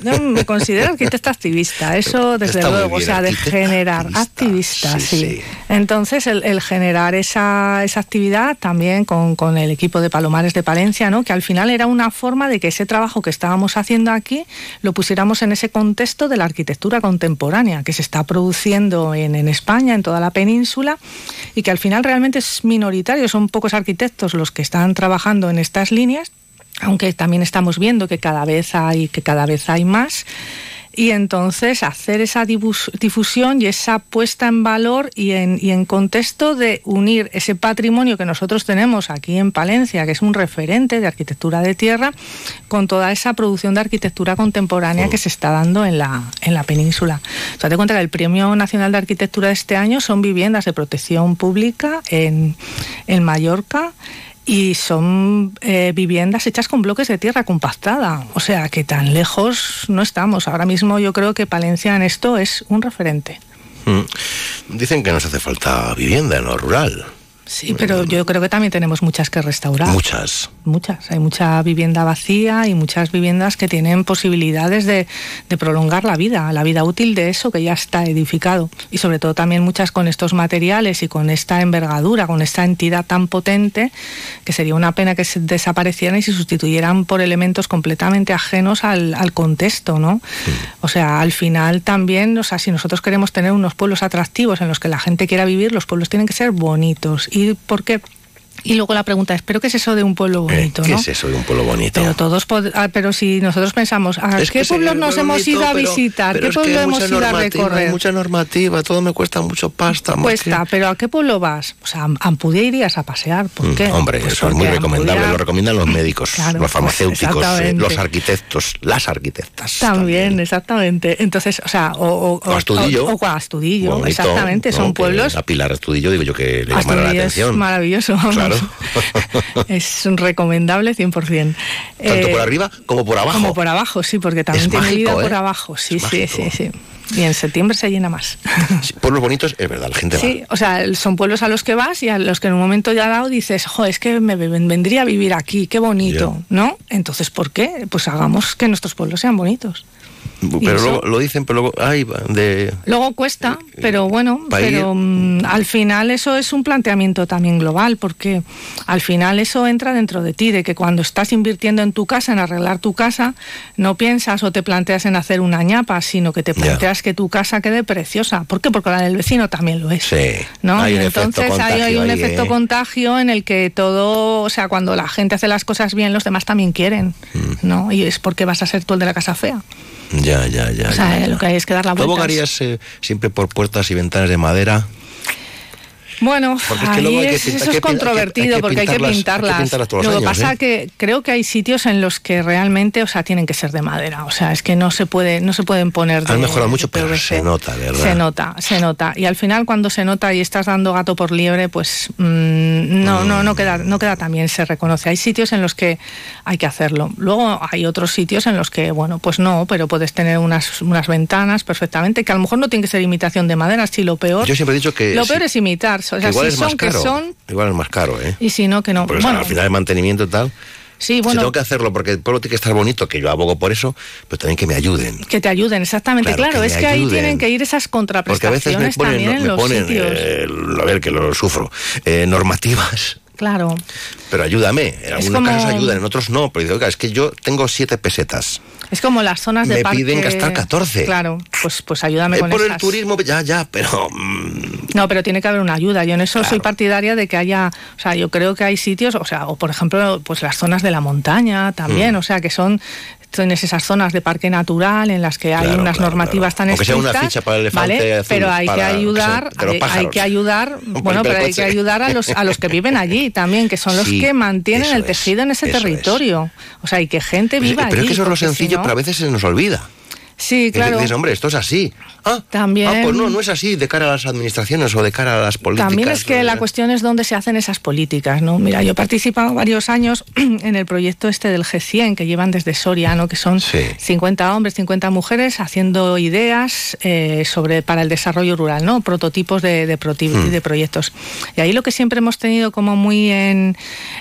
yo me considero arquitecta activista, eso desde Está luego, o sea, de generar activista, sí. Entonces, el, el generar esa, esa actividad también con, con el equipo de Palomares de Palencia, ¿no? que al final era una forma de que ese trabajo que estábamos haciendo aquí lo pusiéramos en ese contexto de la arquitectura contemporánea que se está produciendo en, en España, en toda la península, y que al final realmente es minoritario, son pocos arquitectos los que están trabajando en estas líneas aunque también estamos viendo que cada vez hay que cada vez hay más y entonces hacer esa difus- difusión y esa puesta en valor y en, y en contexto de unir ese patrimonio que nosotros tenemos aquí en Palencia, que es un referente de arquitectura de tierra, con toda esa producción de arquitectura contemporánea que se está dando en la, en la península. O sea, te cuenta que el Premio Nacional de Arquitectura de este año son viviendas de protección pública en, en Mallorca y son eh, viviendas hechas con bloques de tierra compactada. O sea que tan lejos no estamos. Ahora mismo yo creo que Palencia en esto es un referente. Mm. Dicen que nos hace falta vivienda en lo rural. Sí, pero yo creo que también tenemos muchas que restaurar. Muchas. Muchas. Hay mucha vivienda vacía y muchas viviendas que tienen posibilidades de, de prolongar la vida, la vida útil de eso que ya está edificado. Y sobre todo también muchas con estos materiales y con esta envergadura, con esta entidad tan potente, que sería una pena que se desaparecieran y se sustituyeran por elementos completamente ajenos al, al contexto, ¿no? O sea, al final también, o sea, si nosotros queremos tener unos pueblos atractivos en los que la gente quiera vivir, los pueblos tienen que ser bonitos. ¿Y por qué? Y luego la pregunta es, ¿pero qué es eso de un pueblo bonito? Eh, ¿Qué no? es eso de un pueblo bonito? Pero todos, ah, pero si nosotros pensamos, ¿a Es qué que pueblos nos muy hemos bonito, ido a pero- visitar? pero ¿Qué es que pueblo hemos ido a normativa, hay recorrer? mucha normativa, todo me cuesta mucho pasta. Cuesta, pero ¿a qué pueblo vas? O sea, a Ampudia irías a pasear. ¿Por qué? que- Hombre, Pues eso es muy recomendable, Ampudia- lo recomiendan los médicos, Claro, los pues farmacéuticos, eh, exactamente. los arquitectos, las arquitectas. También, exactamente. Entonces, o sea, o, o, O Astudillo. O, o Astudillo, Bonito, exactamente. Son Que pueblos. A Pilar Astudillo, digo yo que le llamará la Astudillo es atención. maravilloso, vamos. Claro. Es un recomendable 100%. Tanto Eh, por arriba como por abajo. Como por abajo, sí, porque también Es tiene mágico, vida ¿eh? por abajo. Sí, sí, sí, sí. Y en septiembre se llena más. Sí, pueblos bonitos, es verdad, la gente va. Sí, o sea, son pueblos a los que vas y a los que en un momento ya dado dices, jo, es que me ven- vendría a vivir aquí, qué bonito, ¿no? Entonces, ¿por qué? Pues hagamos que nuestros pueblos sean bonitos. Pero luego lo dicen, pero luego, ay, de... Luego cuesta, pero bueno, pero mm, al final eso es un planteamiento también global, porque al final eso entra dentro de ti, de que cuando estás invirtiendo en tu casa, en arreglar tu casa, no piensas o te planteas en hacer una ñapa, sino que te planteas que tu casa quede preciosa. ¿Por qué? Porque la del vecino también lo es. Sí, ¿no? hay Y entonces hay contagio un ahí, efecto ¿eh? contagio en el que todo, o sea, cuando la gente hace las cosas bien, los demás también quieren, Mm. ¿no? Y es porque vas a ser tú el de la casa fea. Ya, ya, ya. O sea, ya, ya. lo que hay es que dar la ¿Tú vuelta. abogarías eh, siempre por puertas y ventanas de madera? Bueno, Porque es que ahí luego hay que es- pintar- eso hay es que controvertido hay porque hay que pintarlas- hay que pintarlas. pintarlas todos Lo que años, pasa ¿eh? que creo que hay sitios en los que realmente, o sea, tienen que ser de madera. O sea, es que no se puede, no se pueden poner de, Han mejorado mucho, pero se nota, ¿verdad? Se nota, se nota. Y al final cuando se nota y estás dando gato por liebre, pues mm, no, no, no queda, no queda tan bien, se reconoce. Hay sitios en los que hay que hacerlo. Luego hay otros sitios en los que, bueno, pues no, pero puedes tener unas, unas ventanas perfectamente, que a lo mejor no tiene que ser imitación de madera, si lo peor. Yo siempre he dicho que... lo peor es imitar. O sea, que igual si es más son que caro. son, Igual es más caro, ¿eh? y si no, que no. Porque bueno, al final el mantenimiento y tal... sí, Si bueno, tengo que hacerlo porque el pueblo tiene que estar bonito, que yo abogo por eso, pero también que me ayuden. que te ayuden, exactamente. Claro, Claro, que es que ahí tienen que ir esas Porque a veces me contraprestaciones ponen, también en me los ponen sitios. eh, a ver, que lo sufro, eh, normativas. Claro. Pero ayúdame, en algunos como- casos ayudan, en otros no. Pero digo, oiga, es que yo tengo siete pesetas. Es como las zonas de Me parque. piden gastar 14. Claro, pues, pues ayúdame Eh, con por el turismo, ya, ya, pero... mm, No, pero tiene que haber una ayuda. Yo en eso soy partidaria de que haya, o sea, yo creo que hay sitios, o sea, o por ejemplo, pues las zonas de la montaña también, Mm. o sea, que son tienes esas zonas de parque natural en las que hay Claro, unas claro, normativas tan Aunque sea una estrictas, ficha para el elefante ¿vale? azul, pero hay que para, ayudar, de los hay- hay, que ayudar, bueno, pero hay que ayudar a los a los que viven allí también, que son los Sí, que mantienen el es, tejido en ese eso es. territorio. O sea, y que gente Pues, viva pero allí. es que eso es lo porque si sencillo, no- pero a veces se nos olvida. Sí, Y claro. dices, hombre, esto es así. Ah, También. ah, pues no, no es así de cara a las administraciones o de cara a las políticas. También es que la cuestión es dónde se hacen esas políticas, ¿no? Mira, yo he participado varios años en el proyecto este del G100 que llevan desde Soria, ¿no? Que son 50 hombres, 50 mujeres haciendo ideas eh, sobre para el desarrollo rural, ¿no? Prototipos de, de, proti- Mm. de proyectos. Y ahí lo que siempre hemos tenido como muy en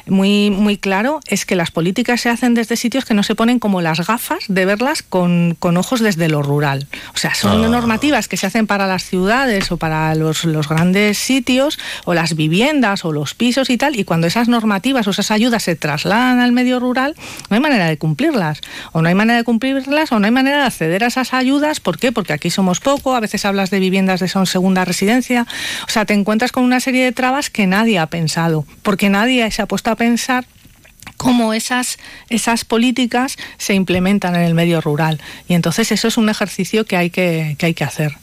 muy muy claro es que las políticas se hacen desde sitios que no se ponen como las gafas de verlas con, con ojos desde lo rural. O sea, son Ah. normativas que se hacen para las ciudades o para los, los grandes sitios o las viviendas o los pisos y tal, y cuando esas normativas o esas ayudas se trasladan al medio rural, no hay manera de cumplirlas. O no hay manera de cumplirlas o no hay manera de acceder a esas ayudas. ¿Por qué? Porque aquí somos poco, a veces hablas de viviendas de son segunda residencia. O sea, te encuentras con una serie de trabas que nadie ha pensado, porque nadie se ha puesto a pensar cómo esas, esas políticas se implementan en el medio rural. Y entonces eso es un ejercicio que hay que, que hay que hacer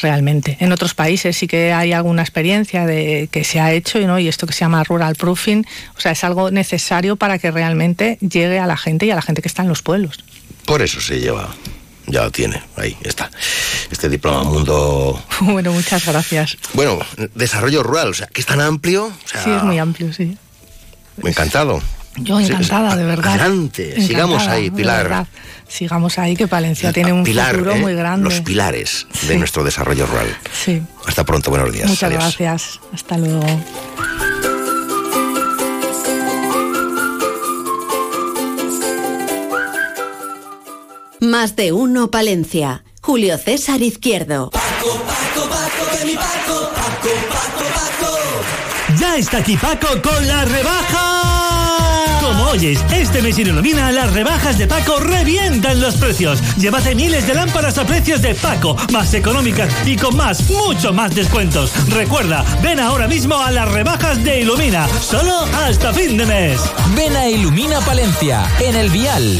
realmente. En otros países sí que hay alguna experiencia de que se ha hecho ¿no? y esto que se llama rural proofing, o sea, es algo necesario para que realmente llegue a la gente y a la gente que está en los pueblos. Por eso se lleva. Ya lo tiene, ahí está. Este diploma mundo. Bueno, muchas gracias. Bueno, desarrollo rural, o sea, que es tan amplio. O sea, Sí, es muy amplio, sí. me encantado. Yo encantada, de verdad. Adelante, Encantada, sigamos ahí, de Pilar. Sigamos ahí, que Palencia tiene un Pilar, futuro ¿eh? muy grande. Los pilares de nuestro desarrollo rural. Sí. Hasta pronto, buenos días. Muchas Adiós. gracias. Hasta luego. Más de uno Palencia. Julio César Izquierdo. Ya está aquí Paco con la rebaja. Como oyes, este mes en Ilumina las rebajas de Paco revientan los precios. Llévate miles de lámparas a precios de Paco, más económicas y con más, mucho más descuentos. Recuerda, ven ahora mismo a las rebajas de Ilumina, solo hasta fin de mes. Ven a Ilumina Palencia, en el Vial.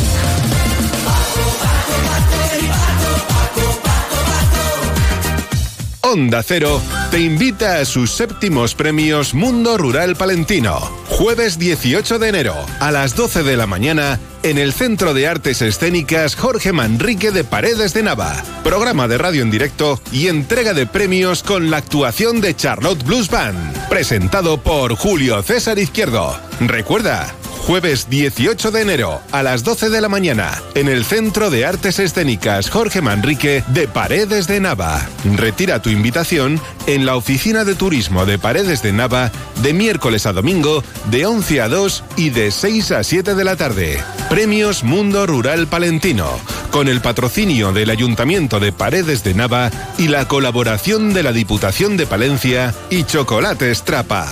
Onda Cero te invita a sus séptimos premios Mundo Rural Palentino. Jueves 18 de enero a las 12 de la mañana en el Centro de Artes Escénicas Jorge Manrique de Paredes de Nava. Programa de radio en directo y entrega de premios con la actuación de Charlotte Blues Band. Presentado por Julio César Izquierdo. Recuerda, Jueves 18 de enero a las 12 de la mañana en el Centro de Artes Escénicas Jorge Manrique de Paredes de Nava. Retira tu invitación en la Oficina de Turismo de Paredes de Nava de miércoles a domingo de 11 a 2 y de 6 a 7 de la tarde. Premios Mundo Rural Palentino con el patrocinio del Ayuntamiento de Paredes de Nava y la colaboración de la Diputación de Palencia y Chocolates Trapa.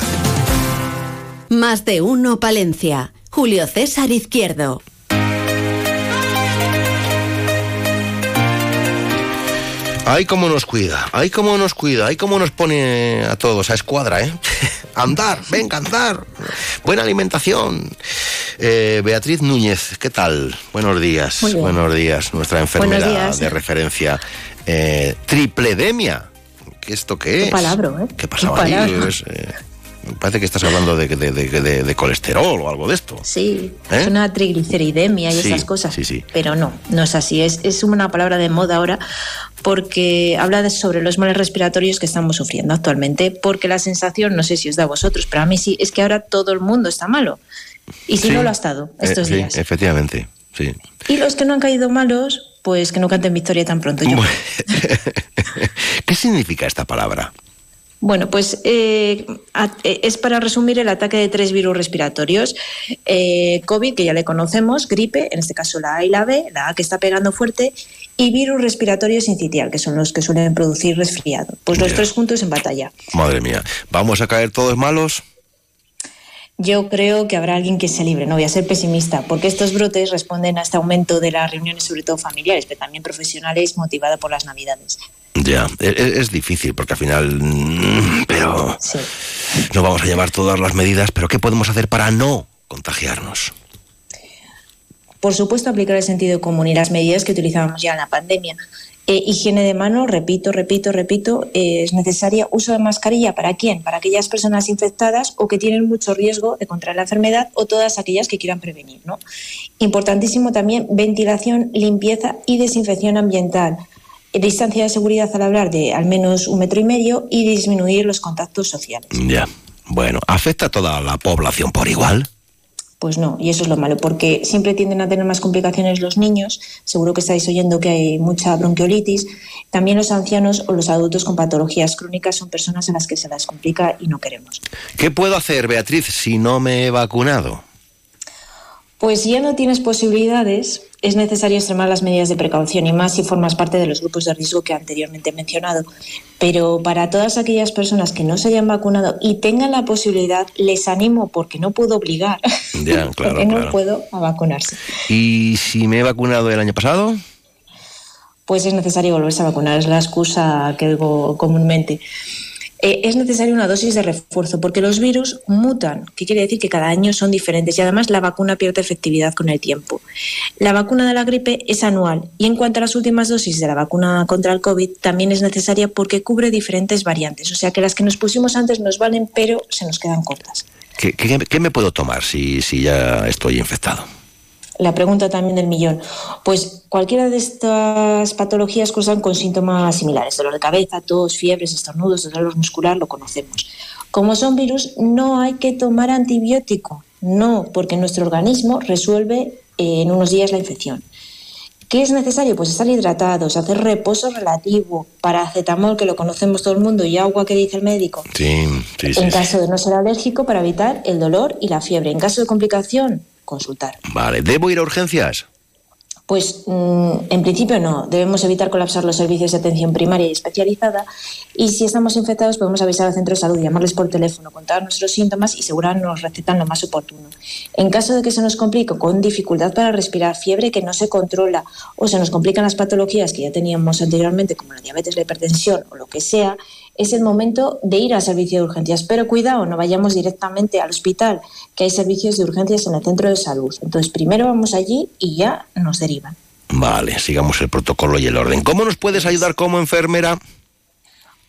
Más de uno Palencia. Julio César Izquierdo. Ay, cómo nos cuida, ay, cómo nos cuida, ay, cómo nos pone a todos a escuadra, ¿eh? andar, venga, andar. Buena alimentación. Eh, Beatriz Núñez, ¿qué tal? Buenos días, Muy bien. buenos días. Nuestra enfermera días. de referencia. Eh, tripledemia. ¿Qué esto qué es? Qué palabra, ¿eh? ¿Qué pasaba Qué ahí? palabra. Es, eh, parece que estás hablando de, de- de- de- de colesterol o algo de esto. Sí, ¿Eh? es una trigliceridemia y Sí, esas cosas. sí, sí. Pero no, no es así. Es, es una palabra de moda ahora porque habla sobre los males respiratorios que estamos sufriendo actualmente. Porque la sensación, no sé si os da a vosotros, pero a mí sí, es que ahora todo el mundo está malo. Y si Sí. no lo ha estado estos Eh, sí, días. efectivamente, sí. Y los que no han caído malos, pues que no canten victoria tan pronto. Yo ¿Qué significa esta palabra? Bueno, pues eh, eh, es para resumir el ataque de tres virus respiratorios. Eh, COVID, que ya le conocemos, gripe, en este caso la A y la B, la A que está pegando fuerte, y virus respiratorio sincitial, que son los que suelen producir resfriado. Pues los tres juntos en batalla. Madre mía, ¿vamos a caer todos malos? Yo creo que habrá alguien que se libre, no voy a ser pesimista, porque estos brotes responden a este aumento de las reuniones, sobre todo familiares, pero también profesionales, motivada por las navidades. Ya, e- e- es, difícil porque al final... mm, Pero... No vamos a llevar todas las medidas, pero ¿qué podemos hacer para no contagiarnos? Por supuesto, aplicar el sentido común y las medidas que utilizábamos ya en la pandemia. Eh, higiene de mano, repito, repito, repito, eh, es necesaria uso de mascarilla para quién? Para aquellas personas infectadas o que tienen mucho riesgo de contraer la enfermedad o todas aquellas que quieran prevenir. ¿no? Importantísimo también ventilación, limpieza y desinfección ambiental. Eh, Distancia de seguridad al hablar de al menos un metro y medio y disminuir los contactos sociales. Ya. Bueno, ¿afecta a toda la población por igual? Pues no, y eso es lo malo, porque siempre tienden a tener más complicaciones los niños, seguro que estáis oyendo que hay mucha bronquiolitis, también los ancianos o los adultos con patologías crónicas son personas a las que se las complica y no queremos. ¿Qué puedo hacer, Beatriz, si no me he vacunado? Pues si ya no tienes posibilidades, es necesario extremar las medidas de precaución y más si formas parte de los grupos de riesgo que anteriormente he mencionado. Pero para todas aquellas personas que no se hayan vacunado y tengan la posibilidad, les animo, porque no puedo obligar, Ya, claro, porque no claro. puedo, a vacunarse. ¿Y si me he vacunado el año pasado? Pues es necesario volverse a vacunar, es la excusa que digo comúnmente. Eh, es necesaria una dosis de refuerzo porque los virus mutan, que quiere decir que cada año son diferentes y además la vacuna pierde efectividad con el tiempo. La vacuna de la gripe es anual y en cuanto a las últimas dosis de la vacuna contra el COVID también es necesaria porque cubre diferentes variantes, o sea que las que nos pusimos antes nos valen pero se nos quedan cortas. ¿Qué, qué- me puedo tomar si, si ya estoy infectado? La pregunta también del millón. Pues cualquiera de estas patologías cursan con síntomas similares. Dolor de cabeza, tos, fiebres, estornudos, dolor muscular, lo conocemos. Como son virus, no hay que tomar antibiótico. No, porque nuestro organismo resuelve eh, en unos días la infección. ¿Qué es necesario? Pues estar hidratados, hacer reposo relativo, paracetamol, que lo conocemos todo el mundo, y agua que dice el médico. Sí, sí, en sí. caso de no ser alérgico, para evitar el dolor y la fiebre. En caso de complicación, consultar. Vale, ¿debo ir a urgencias? Pues mm, en principio no. Debemos evitar colapsar los servicios de atención primaria y especializada. Y si estamos infectados, podemos avisar al centro de salud, llamarles por teléfono, contar nuestros síntomas y seguramente nos recetan lo más oportuno. En caso de que se nos complique con dificultad para respirar, fiebre que no se controla o se nos complican las patologías que ya teníamos anteriormente, como la diabetes, la hipertensión o lo que sea, es el momento de ir al servicio de urgencias. Pero cuidado, no vayamos directamente al hospital, que hay servicios de urgencias en el centro de salud. Entonces, primero vamos allí y ya nos derivan. Vale, sigamos el protocolo y el orden. ¿Cómo nos puedes ayudar como enfermera?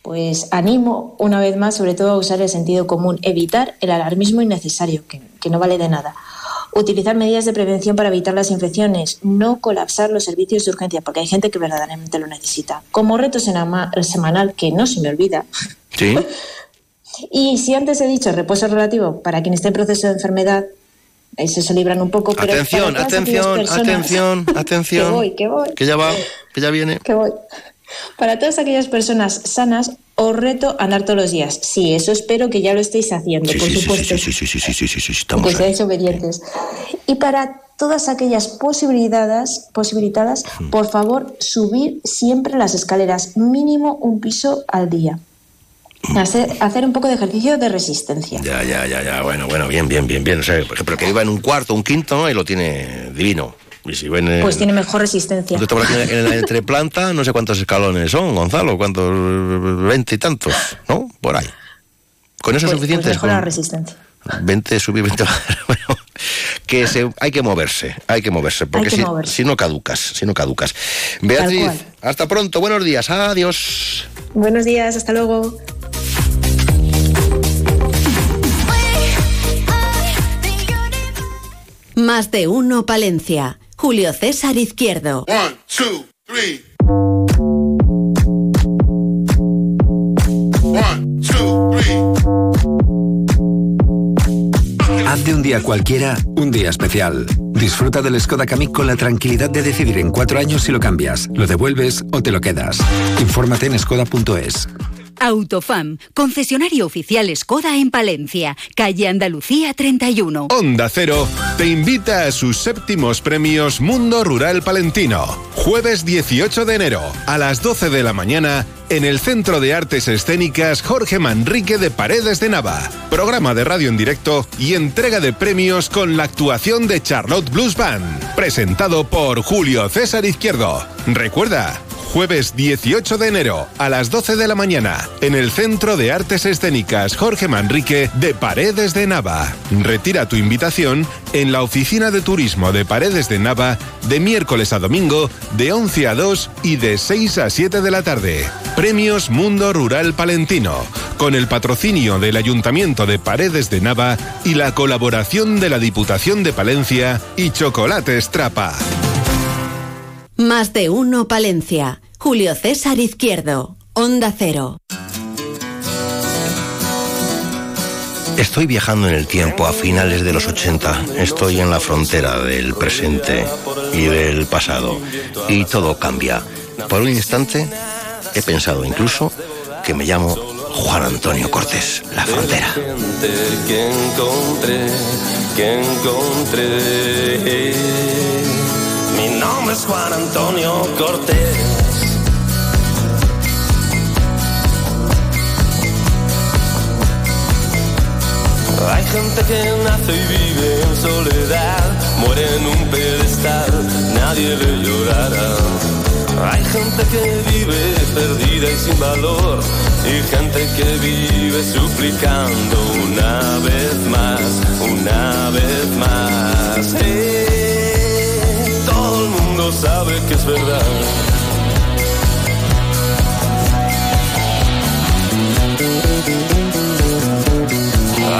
Pues animo una vez más, sobre todo, a usar el sentido común, evitar el alarmismo innecesario, que, que no vale de nada. Utilizar medidas de prevención para evitar las infecciones, no colapsar los servicios de urgencia, porque hay gente que verdaderamente lo necesita. Como reto semanal, que no se me olvida, Sí. y si antes he dicho reposo relativo para quien esté en proceso de enfermedad, ahí se libran un poco. Pero Atención, atención, personas- atención, atención. Que voy, que voy. Que ya va, que ya viene. que voy. Para todas aquellas personas sanas, os reto a andar todos los días. Sí, eso espero que ya lo estéis haciendo, sí, por sí, supuesto. Sí, sí, sí, sí, sí, sí, sí estamos que seáis obedientes. Y para todas aquellas posibilidades, posibilitadas, por favor, subir siempre las escaleras, mínimo un piso al día. Hacer, hacer, un poco de ejercicio de resistencia. Ya, ya, ya, ya. Bueno, bueno, bien, bien, bien, bien. O sea, pero que iba en un cuarto, un quinto, ¿no? y lo tiene divino. Y si ven en- Pues tiene mejor resistencia. Yo estaba aquí en la entreplanta, no sé cuántos escalones son, Gonzalo, cuántos, veinte y tantos, ¿no? Por ahí. Con eso es Pues- suficiente. pues mejor la resistencia. 20 subir, 20 bajar. Bueno, que se, hay que moverse, hay que moverse, porque que si, moverse. si no caducas, si no caducas. Beatriz, hasta pronto, buenos días, adiós. Buenos días, hasta luego. Más de uno Palencia. Julio César Izquierdo. Haz de un día cualquiera un día especial. Disfruta del Skoda Kamiq con la tranquilidad de decidir en cuatro años si lo cambias, lo devuelves o te lo quedas. Infórmate en skoda.es. Autofam, concesionario oficial Skoda en Palencia, calle Andalucía 31. Onda Cero te invita a sus séptimos premios Mundo Rural Palentino. Jueves 18 de enero a las 12 de la mañana en el Centro de Artes Escénicas Jorge Manrique de Paredes de Nava. Programa de radio en directo y entrega de premios con la actuación de Charlotte Blues Band. Presentado por Julio César Izquierdo. Recuerda, Jueves 18 de enero a las 12 de la mañana en el Centro de Artes Escénicas Jorge Manrique de Paredes de Nava. Retira tu invitación en la Oficina de Turismo de Paredes de Nava de miércoles a domingo de 11 a 2 y de 6 a 7 de la tarde. Premios Mundo Rural Palentino, con el patrocinio del Ayuntamiento de Paredes de Nava y la colaboración de la Diputación de Palencia y Chocolate Trapa. Más de uno Palencia. Julio César Izquierdo. Onda Cero. Estoy viajando en el tiempo a finales de los 80. Estoy en la frontera del presente y del pasado. Y todo cambia. Por un instante he pensado incluso que me llamo Juan Antonio Cortés, la frontera. Que encontré, que encontré. Es Juan Antonio Cortés. Hay gente que nace y vive en soledad, muere en un pedestal, nadie le llorará. Hay gente que vive perdida y sin valor, y gente que vive suplicando una vez más, una vez más. El sabe que es verdad.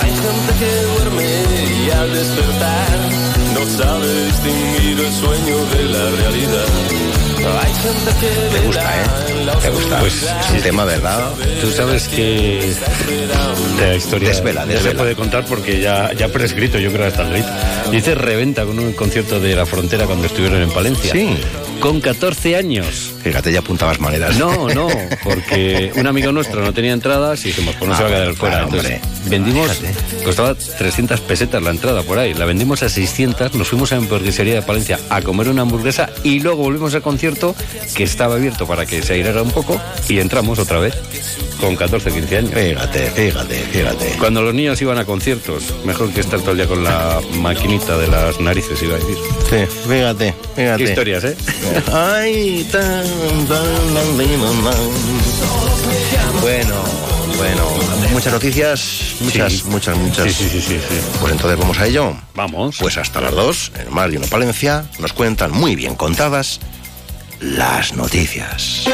Hay gente que duerme y al despertar no sabe distinguir el sueño de la realidad. Me gusta, ¿eh? Me gusta. Pues es un tema, ¿verdad? Tú sabes que la historia Desvela, ya se desvela. puede contar porque ya, ya prescrito, yo creo, hasta el grito. Dice reventa con un concierto de La Frontera cuando estuvieron en Palencia. Sí. Con 14 años. Fíjate, ya apuntabas maneras. No, no, porque un amigo nuestro no tenía entradas y dijimos, pues no se va a quedar Ah, fuera. claro, Entonces, hombre. vendimos, costaba 300 pesetas la entrada por ahí, la vendimos a 600, nos fuimos a la hamburguesería de Palencia a comer una hamburguesa y luego volvimos al concierto que estaba abierto para que se airara un poco y entramos otra vez con 14, 15 años. Fíjate, fíjate, fíjate. Cuando los niños iban a conciertos, mejor que estar todo el día con la maquinita de las narices, iba a decir. Sí, fíjate, fíjate. Qué historias, ¿eh? Ay, tan, Bueno, bueno, muchas noticias, muchas, Sí. muchas, muchas. Sí, sí, sí, sí, sí. Pues entonces vamos a ello. Vamos. Pues hasta las dos, en Mar y Palencia, nos cuentan muy bien contadas las noticias.